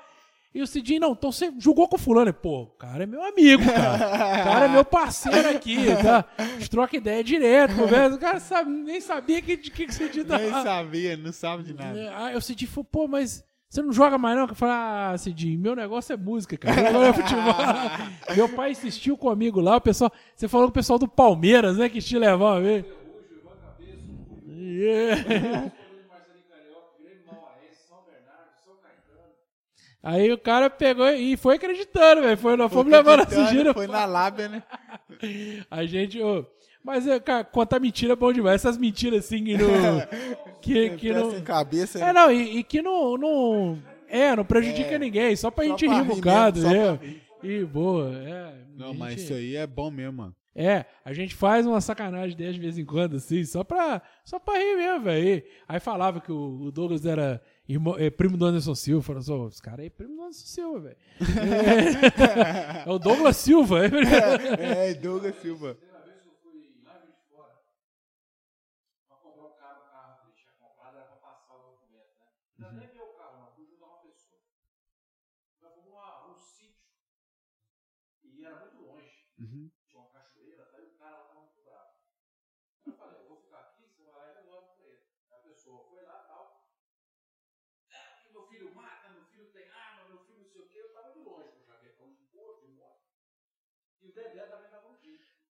E o Cidinho, não, então você jogou com o fulano. Pô, o cara é meu amigo, cara. O cara é meu parceiro aqui, tá? A gente troca ideia direto, conversa. O cara sabe, nem sabia que, de que, que o Cidinho Nem tava. sabia, não sabe de nada. Aí o Cidinho falou, pô, mas você não joga mais não? Eu falei, ah, Cidinho, meu negócio é música, cara. Meu é futebol. meu pai insistiu comigo lá, o pessoal, você falou com o pessoal do Palmeiras, né, que te levar uma vez. Yeah. Aí o cara pegou e foi acreditando, velho. Foi, nós fomos levando Acreditando, gira. Foi na lábia, né? A gente, ô, mas é, cara, contar mentira é bom demais. Essas mentiras assim que não. que, que não. sem cabeça. É, não, e, e que não, não. É, não prejudica ninguém, só pra Só gente pra rir um bocado, né? pra. E boa, é. Não, a mas gente- isso aí é bom mesmo, mano. É, a gente faz uma sacanagem dessa de vez em quando, assim, só pra, só pra rir mesmo, velho. Aí falava que o, o Douglas era irmão, é, primo do Anderson Silva. Falou assim, "Ô, esse cara aí é primo do Anderson Silva, velho. É, é o Douglas Silva. É, Douglas Silva.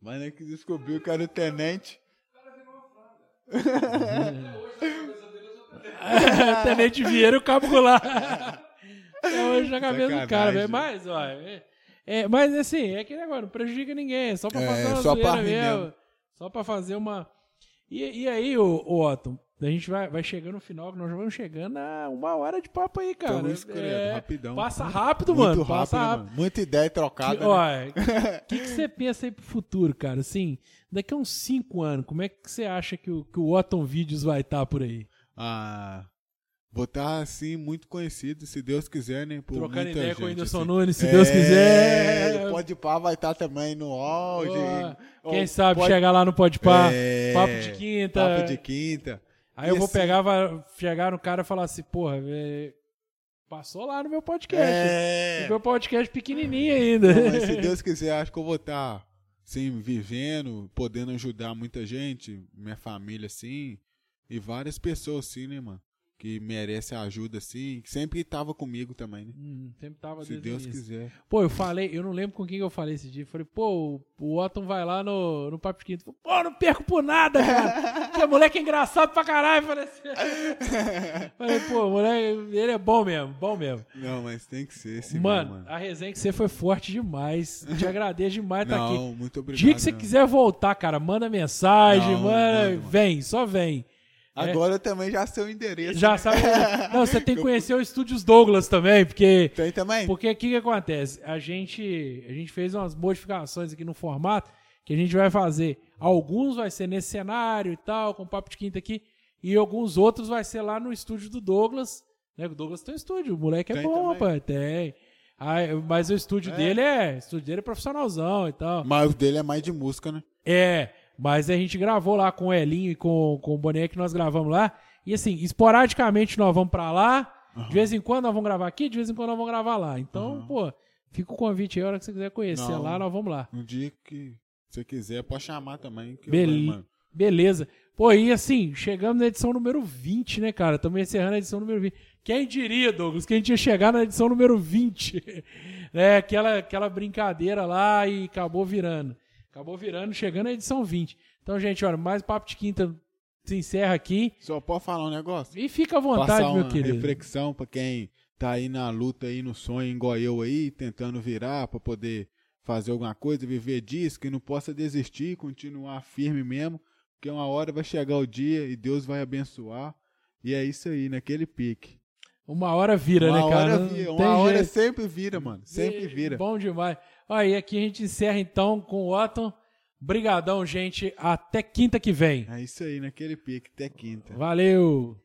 Mas é que descobriu que era o tenente. Tenente Vieira e o Cabo Goulart. É hoje na cabeça do cara, velho. Mas, ó, é, é, mas assim, é aquele negócio, não prejudica ninguém, é só pra É, fazer uma só zoeira mesmo. mesmo. Só pra fazer uma. E, e aí, ô, ô Otton, a gente vai, vai chegando no final, que nós já vamos chegando a uma hora de papo aí, cara. Tamo escolhendo, rapidão. Passa rápido, Muito mano. rápido, passa rápido. mano? Muita ideia trocada. Que, né? olha, o que, que você pensa aí pro futuro, cara? Assim, daqui a uns 5 anos, como é que você acha que o, que o Otton Vídeos vai estar por aí? Ah, vou estar assim, muito conhecido, se Deus quiser, né? Por Trocando muita ideia com o gente, Whindersson assim. Nunes, se É, Deus quiser. Pode pá vai estar também no auge. Quem sabe pode- chegar lá no Pode Pá, É, papo de quinta. Papo de quinta. Aí eu E vou assim- pegar, vai chegar no cara e falar assim, porra, velho, passou lá no meu podcast. É. O meu podcast pequenininho ainda. Não, mas se Deus quiser, acho que eu vou estar, assim, vivendo, podendo ajudar muita gente, minha família, assim, e várias pessoas, assim, né, mano? Que merecem ajuda, assim, que sempre tava comigo também, né? Hum, sempre tava Se Deus início. quiser. Pô, eu falei, eu não lembro com quem eu falei esse dia. Falei, pô, o- Otton vai lá no, no Papo Quinto. Pô, não perco por nada, cara. Porque moleque é engraçado pra caralho. Falei, assim. falei pô, moleque, ele é bom mesmo, bom mesmo. Não, mas tem que ser esse mano, mesmo, a resenha que você foi forte demais. Te agradeço demais estar aqui. Não, muito obrigado. Dia que você quiser voltar, cara, manda mensagem, Não, manda, manda, mano. vem, só vem. Agora eu também já sei o endereço. Já sabe. Não, você tem que conhecer o Estúdios Douglas também, porque Tem também? porque o que, que acontece? A gente, a gente fez umas modificações aqui no formato que a gente vai fazer. Alguns vai ser nesse cenário e tal, com papo de quinta aqui, e alguns outros vai ser lá no estúdio do Douglas. Né? O Douglas tem estúdio, o moleque é Tem bom, rapaz, tem. Aí, mas o estúdio É? dele é. O estúdio dele é profissionalzão e tal. Mas o dele é mais de música, né? É, mas a gente gravou lá com o Elinho e com, com o Boné que nós gravamos lá. E assim, esporadicamente nós vamos pra lá. De vez em quando nós vamos gravar aqui, de vez em quando nós vamos gravar lá. Então, Aham. pô, fica o convite aí, a hora que você quiser conhecer Não. lá, nós vamos lá. Um dia que você quiser, pode chamar também. que eu Bel- venho, mano. Beleza. Pô, e assim, chegamos na edição número 20, né, cara? Estamos encerrando a edição número 20. Quem diria, Douglas, que a gente ia chegar na edição número 20? é, aquela, aquela brincadeira lá e acabou virando. Acabou virando, chegando na edição 20. Então, gente, olha, mais Papo de Quinta se encerra aqui. Só pode falar um negócio? E fica à vontade, Passar meu uma querido. reflexão pra quem tá aí na luta, aí no sonho, igual eu aí, tentando virar pra poder fazer alguma coisa, viver disso, que não possa desistir, continuar firme mesmo, porque uma hora vai chegar o dia e Deus vai abençoar. E é isso aí, naquele pique. Uma hora vira, uma né, cara? hora vira, tem uma hora jeito. sempre vira, mano. Sempre vira. Bom demais. Olha, e aqui a gente encerra então com o Otton. Brigadão, gente. Até quinta que vem. É isso aí, naquele pique, até quinta. Valeu!